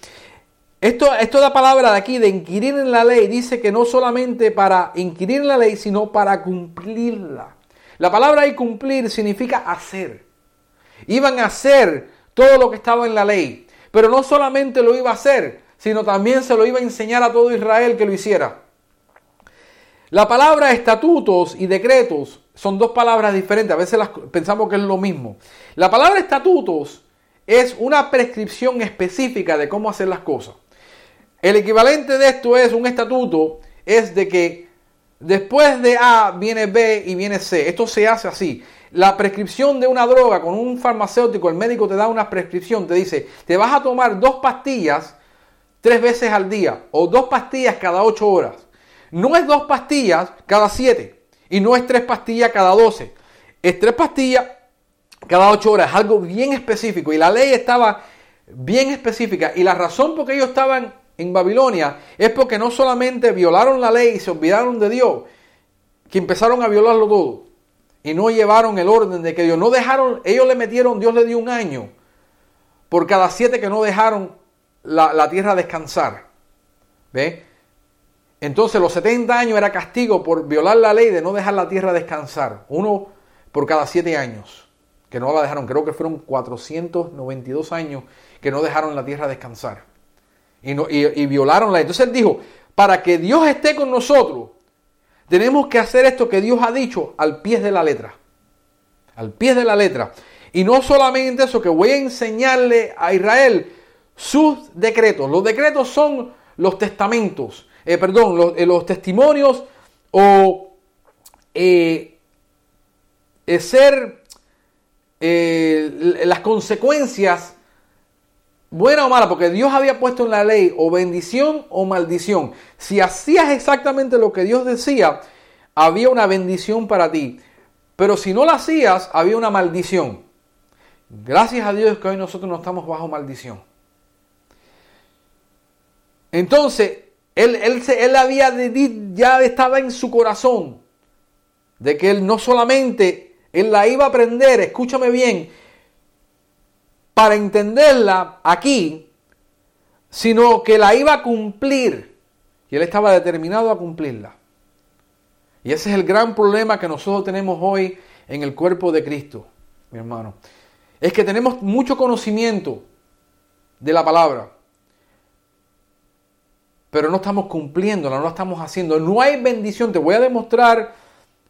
Esto, esto la palabra de aquí, de inquirir en la ley, dice que no solamente para inquirir en la ley, sino para cumplirla. La palabra ahí cumplir significa hacer. Iban a hacer todo lo que estaba en la ley. Pero no solamente lo iba a hacer, sino también se lo iba a enseñar a todo Israel que lo hiciera. La palabra estatutos y decretos son dos palabras diferentes, a veces las pensamos que es lo mismo. La palabra estatutos es una prescripción específica de cómo hacer las cosas. El equivalente de esto es un estatuto, es de que después de A viene B y viene C. Esto se hace así. La prescripción de una droga con un farmacéutico, el médico te da una prescripción, te dice, te vas a tomar dos pastillas tres veces al día o dos pastillas cada ocho horas. No es dos pastillas cada siete. Y no es tres pastillas cada 12. Es tres pastillas cada 8 horas. Algo bien específico. Y la ley estaba bien específica. Y la razón por que ellos estaban en Babilonia es porque no solamente violaron la ley y se olvidaron de Dios, que empezaron a violarlo todo. Y no llevaron el orden de que Dios no dejaron, ellos le metieron, Dios le dio un año por cada siete que no dejaron la, la tierra descansar. ¿Ve? Entonces los 70 años era castigo por violar la ley de no dejar la tierra descansar. Uno por cada siete años que no la dejaron. Creo que fueron 492 años que no dejaron la tierra descansar. Y, no, y, violaron la ley. Entonces él dijo, para que Dios esté con nosotros, tenemos que hacer esto que Dios ha dicho al pie de la letra. Al pie de la letra. Y no solamente eso, que voy a enseñarle a Israel sus decretos. Los decretos son los testamentos, eh, perdón, los, eh, los, testimonios o eh, ser las consecuencias buena o mala, porque Dios había puesto en la ley o bendición o maldición. Si hacías exactamente lo que Dios decía, había una bendición para ti. Pero si no lo hacías, había una maldición. Gracias a Dios que hoy nosotros no estamos bajo maldición. Entonces, él, él, él había, ya estaba en su corazón de que él no solamente, él la iba a aprender, escúchame bien, para entenderla aquí, sino que la iba a cumplir. Y él estaba determinado a cumplirla. Y ese es el gran problema que nosotros tenemos hoy en el cuerpo de Cristo, mi hermano. Es que tenemos mucho conocimiento de la palabra, pero no estamos cumpliéndola, no la estamos haciendo. No hay bendición. Te voy a demostrar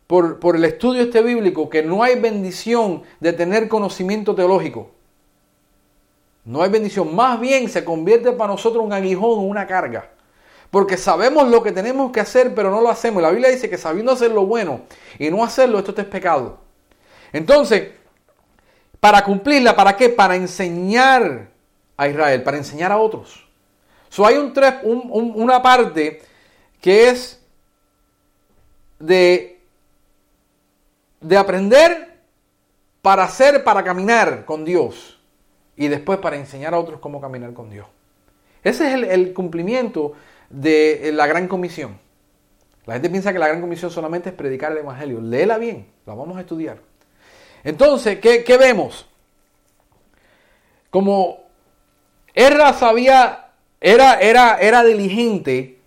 por, por el estudio este bíblico que no hay bendición de tener conocimiento teológico. No hay bendición. Más bien se convierte para nosotros un aguijón, una carga. Porque sabemos lo que tenemos que hacer, pero no lo hacemos. La Biblia dice que sabiendo hacer lo bueno y no hacerlo, esto es pecado. Entonces, para cumplirla, ¿para qué? Para enseñar a Israel, para enseñar a otros. So, hay un, una parte que es de, de aprender para hacer, para caminar con Dios y después para enseñar a otros cómo caminar con Dios. Ese es el, cumplimiento de la gran comisión. La gente piensa que la gran comisión solamente es predicar el Evangelio. Léela bien, la vamos a estudiar. Entonces, ¿qué, vemos? Como Erra sabía, era, era, era diligente,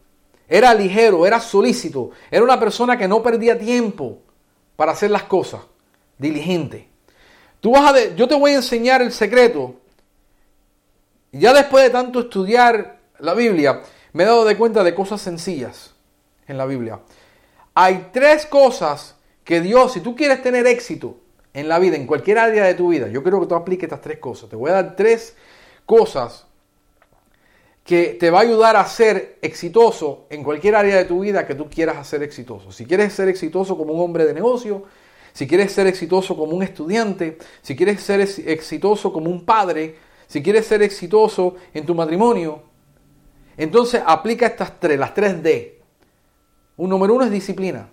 era ligero, era solícito, era una persona que no perdía tiempo para hacer las cosas, diligente. Tú vas a yo te voy a enseñar el secreto. Ya después de tanto estudiar la Biblia, me he dado de cuenta de cosas sencillas en la Biblia. Hay tres cosas que Dios, si tú quieres tener éxito en la vida, en cualquier área de tu vida, yo quiero que tú apliques estas tres cosas. Te voy a dar tres cosas que te va a ayudar a ser exitoso en cualquier área de tu vida que tú quieras hacer exitoso. Si quieres ser exitoso como un hombre de negocio, si quieres ser exitoso como un estudiante, si quieres ser exitoso como un padre, si quieres ser exitoso en tu matrimonio, entonces aplica estas tres, las tres D. Un número uno es disciplina.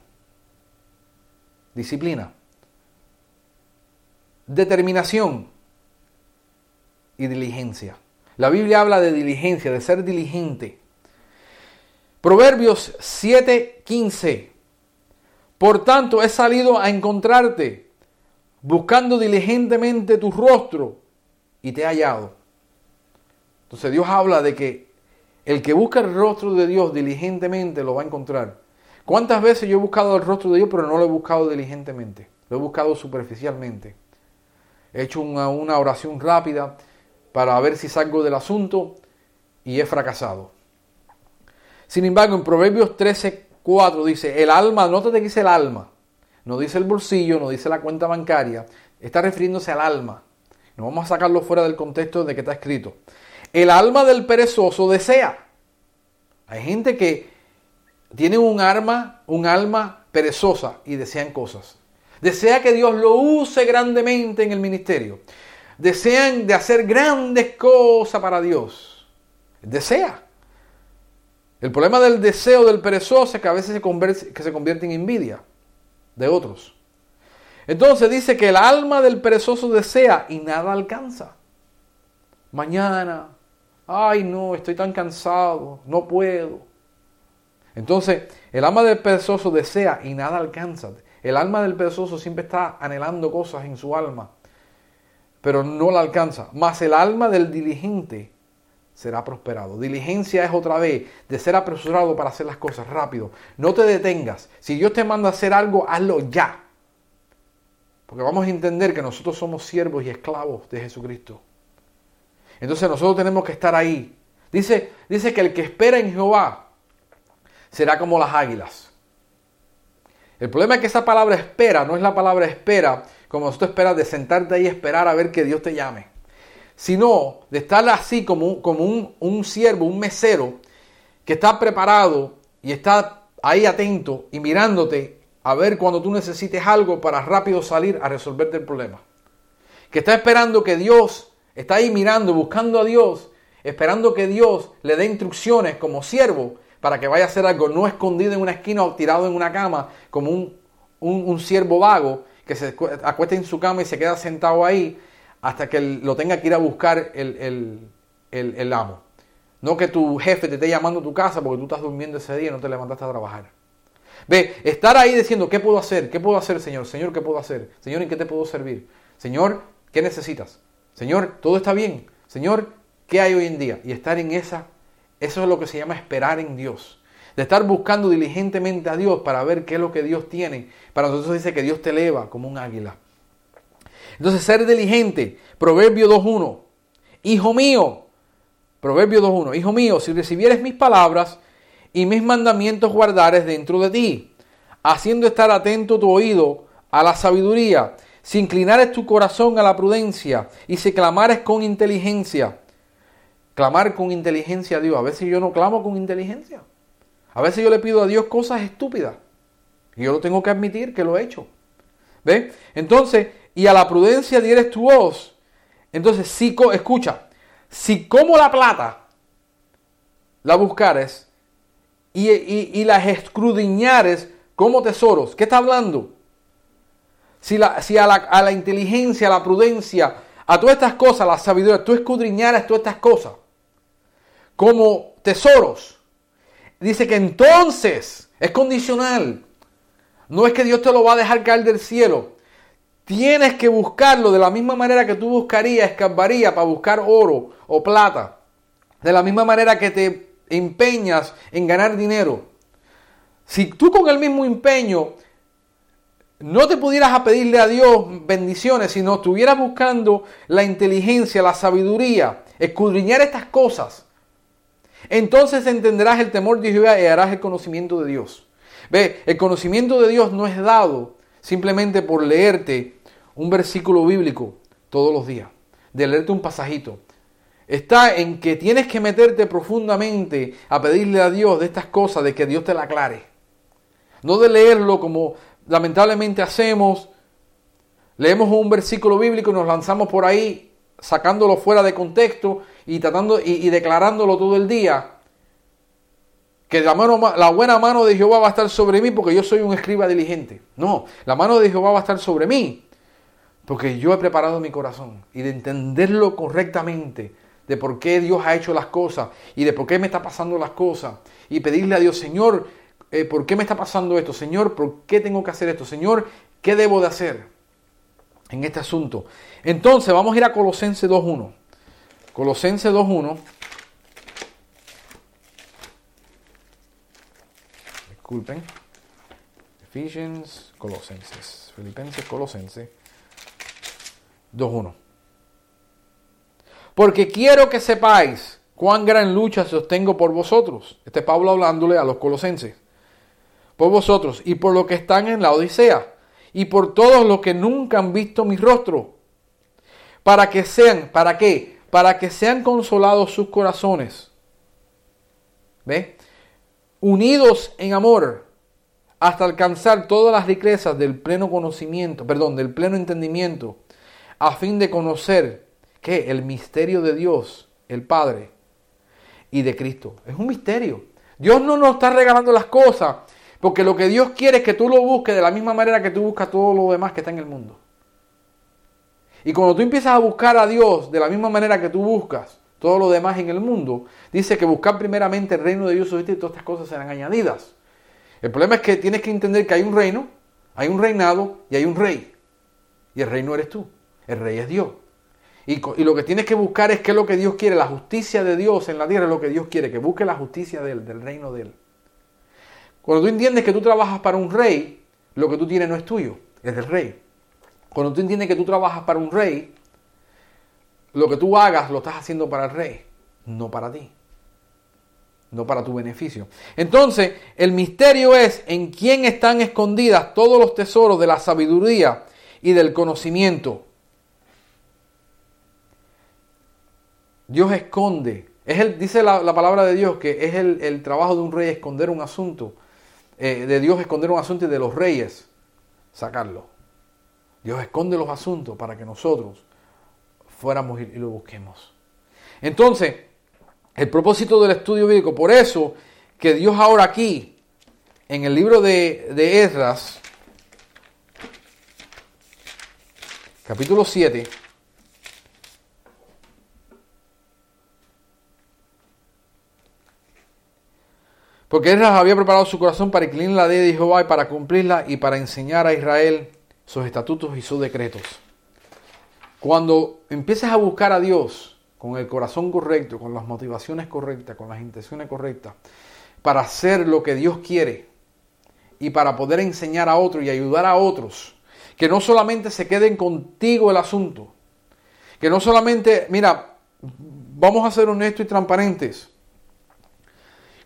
Disciplina. Determinación y diligencia. La Biblia habla de diligencia, de ser diligente. Proverbios 7:15 por tanto, he salido a encontrarte, buscando diligentemente tu rostro, y te he hallado. Entonces Dios habla de que el que busca el rostro de Dios diligentemente lo va a encontrar. ¿Cuántas veces yo he buscado el rostro de Dios, pero no lo he buscado diligentemente? Lo he buscado superficialmente. He hecho una, oración rápida para ver si salgo del asunto y he fracasado. Sin embargo, en Proverbios 13, 4 dice, el alma, te que dice el alma, no dice el bolsillo, no dice la cuenta bancaria, está refiriéndose al alma. No vamos a sacarlo fuera del contexto de que está escrito. El alma del perezoso desea. Hay gente que tiene un alma, un alma perezosa y desean cosas. Desea que Dios lo use grandemente en el ministerio. Desean de hacer grandes cosas para Dios. Desea. El problema del deseo del perezoso es que a veces se convierte, que se convierte en envidia de otros. Entonces dice que el alma del perezoso desea y nada alcanza. Mañana, ay no, estoy tan cansado, no puedo. Entonces, el alma del perezoso desea y nada alcanza. El alma del perezoso siempre está anhelando cosas en su alma, pero no la alcanza. Más el alma del diligente será prosperado. Diligencia es otra vez de ser apresurado para hacer las cosas rápido. No te detengas. Si Dios te manda a hacer algo, hazlo ya. Porque vamos a entender que nosotros somos siervos y esclavos de Jesucristo. Entonces nosotros tenemos que estar ahí. Dice, dice que el que espera en Jehová será como las águilas. El problema es que esa palabra espera no es la palabra espera como tú esperas de sentarte ahí y esperar a ver que Dios te llame. sino de estar así como, como un, un siervo, un mesero, que está preparado y está ahí atento y mirándote a ver cuando tú necesites algo para rápido salir a resolverte el problema. Que está esperando que Dios, está ahí mirando, buscando a Dios, esperando que Dios le dé instrucciones como siervo para que vaya a hacer algo, no escondido en una esquina o tirado en una cama como un, un, siervo vago que se acuesta en su cama y se queda sentado ahí hasta que lo tenga que ir a buscar el, el, amo. No que tu jefe te esté llamando a tu casa porque tú estás durmiendo ese día y no te levantaste a trabajar. Ve, estar ahí diciendo, ¿qué puedo hacer? ¿Qué puedo hacer, Señor? Señor, ¿qué puedo hacer? Señor, ¿en qué te puedo servir? Señor, ¿qué necesitas? Señor, todo está bien. Señor, ¿qué hay hoy en día? Y estar en esa, eso es lo que se llama esperar en Dios de estar buscando diligentemente a Dios para ver qué es lo que Dios tiene. Para nosotros dice que Dios te eleva como un águila. Entonces, ser diligente, Proverbio 2.1, Hijo mío, Proverbio 2.1, Hijo mío, si recibieres mis palabras y mis mandamientos guardares dentro de ti, haciendo estar atento tu oído a la sabiduría, si inclinares tu corazón a la prudencia y si clamares con inteligencia, clamar con inteligencia a Dios. A veces yo no clamo con inteligencia. A veces yo le pido a Dios cosas estúpidas. Y yo lo tengo que admitir que lo he hecho. ¿Ve? Entonces, y a la prudencia dieres tu voz. Entonces, si, escucha, si como la plata la buscares y, y, las escrudiñares como tesoros, ¿qué está hablando? Si, la, si a, la, a, la, inteligencia, a la prudencia, a todas estas cosas, la sabiduría, tú escudriñares todas estas cosas como tesoros, dice que entonces es condicional. No es que Dios te lo va a dejar caer del cielo. Tienes que buscarlo de la misma manera que tú buscarías, escarbaría para buscar oro o plata. De la misma manera que te empeñas en ganar dinero. Si tú con el mismo empeño no te pudieras a pedirle a Dios bendiciones, sino estuvieras buscando la inteligencia, la sabiduría, escudriñar estas cosas, entonces entenderás el temor de Jehová y harás el conocimiento de Dios. Ve, el conocimiento de Dios no es dado simplemente por leerte un versículo bíblico todos los días, de leerte un pasajito. Está en que tienes que meterte profundamente a pedirle a Dios de estas cosas, de que Dios te la aclare. No de leerlo como lamentablemente hacemos. Leemos un versículo bíblico y nos lanzamos por ahí sacándolo fuera de contexto y tratando y, declarándolo todo el día. Que la, mano, la buena mano de Jehová va a estar sobre mí porque yo soy un escriba diligente. No, la mano de Jehová va a estar sobre mí porque yo he preparado mi corazón y de entenderlo correctamente, de por qué Dios ha hecho las cosas y de por qué me está pasando las cosas y pedirle a Dios, Señor, eh, ¿por qué me está pasando esto? Señor, ¿por qué tengo que hacer esto? Señor, ¿qué debo de hacer en este asunto? Entonces, vamos a ir a Colosenses 2.1. Colosenses 2.1. Disculpen. Ephesians, Colosenses. Filipenses, Colosenses. 2.1. Porque quiero que sepáis cuán gran lucha sostengo por vosotros. Este es Pablo hablándole a los colosenses. Por vosotros y por los que están en la Odisea. Y por todos los que nunca han visto mi rostro. Para que sean, ¿para qué? para que sean consolados sus corazones. ¿Ve? Unidos en amor hasta alcanzar todas las riquezas del pleno conocimiento, perdón, del pleno entendimiento, a fin de conocer que el misterio de Dios, el Padre, y de Cristo. Es un misterio. Dios no nos está regalando las cosas, porque lo que Dios quiere es que tú lo busques de la misma manera que tú buscas todo lo demás que está en el mundo. Y cuando tú empiezas a buscar a Dios de la misma manera que tú buscas todo lo demás en el mundo, dice que buscar primeramente el reino de Dios y todas estas cosas serán añadidas. El problema es que tienes que entender que hay un reino, hay un reinado y hay un rey. Y el reino eres tú, el rey es Dios. Y, lo que tienes que buscar es qué es lo que Dios quiere, la justicia de Dios en la tierra es lo que Dios quiere, que busque la justicia de él, del reino de Él. Cuando tú entiendes que tú trabajas para un rey, lo que tú tienes no es tuyo, es del rey. Cuando tú entiendes que tú trabajas para un rey, lo que tú hagas lo estás haciendo para el rey, no para ti, no para tu beneficio. Entonces, el misterio es en quién están escondidas todos los tesoros de la sabiduría y del conocimiento. Dios esconde. Es el, dice la, palabra de Dios que es el, trabajo de un rey esconder un asunto. Eh, de Dios esconder un asunto y de los reyes sacarlo. Dios esconde los asuntos para que nosotros fuéramos y lo busquemos. Entonces, el propósito del estudio bíblico, por eso que Dios ahora aquí, en el libro de, de capítulo 7, Porque Esdras había preparado su corazón para inclinar la ley de Jehová y para cumplirla y para enseñar a Israel sus estatutos y sus decretos. Cuando empieces a buscar a Dios con el corazón correcto, con las motivaciones correctas, con las intenciones correctas, para hacer lo que Dios quiere y para poder enseñar a otros y ayudar a otros, que no solamente se queden contigo el asunto, que no solamente, mira, vamos a ser honestos y transparentes,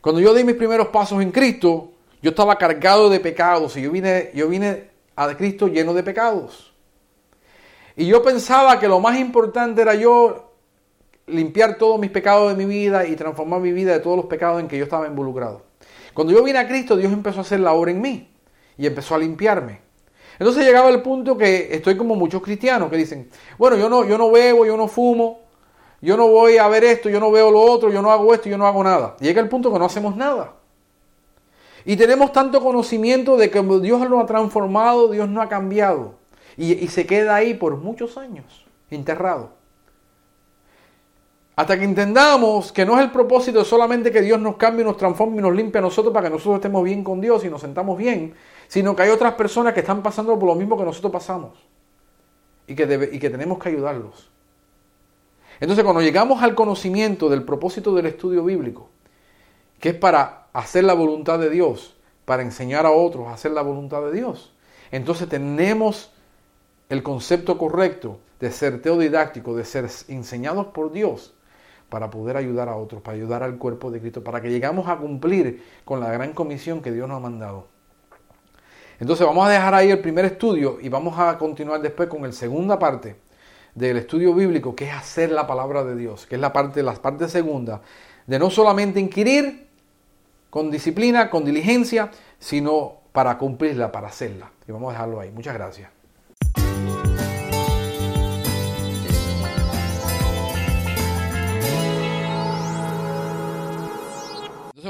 cuando yo di mis primeros pasos en Cristo, yo estaba cargado de pecados y yo vine, yo vine a Cristo lleno de pecados. Y yo pensaba que lo más importante era yo limpiar todos mis pecados de mi vida y transformar mi vida de todos los pecados en que yo estaba involucrado. Cuando yo vine a Cristo, Dios empezó a hacer la obra en mí y empezó a limpiarme. Entonces llegaba el punto que estoy como muchos cristianos que dicen, bueno, yo no, yo no bebo, yo no fumo, yo no voy a ver esto, yo no veo lo otro, yo no hago esto, yo no hago nada. Llega el punto que no hacemos nada. Y tenemos tanto conocimiento de que Dios lo ha transformado, Dios no ha cambiado. Y, se queda ahí por muchos años, enterrado. Hasta que entendamos que no es el propósito solamente que Dios nos cambie, nos transforme y nos limpie a nosotros para que nosotros estemos bien con Dios y nos sentamos bien, sino que hay otras personas que están pasando por lo mismo que nosotros pasamos y que, y que tenemos que ayudarlos. Entonces cuando llegamos al conocimiento del propósito del estudio bíblico, que es para hacer la voluntad de Dios, para enseñar a otros a hacer la voluntad de Dios, entonces tenemos el concepto correcto de ser teodidáctico, de ser enseñados por Dios para poder ayudar a otros, para ayudar al cuerpo de Cristo, para que llegamos a cumplir con la gran comisión que Dios nos ha mandado. Entonces vamos a dejar ahí el primer estudio y vamos a continuar después con la segunda parte del estudio bíblico, que es hacer la palabra de Dios, que es la parte, la parte segunda, de no solamente inquirir con disciplina, con diligencia, sino para cumplirla, para hacerla. Y vamos a dejarlo ahí. Muchas gracias.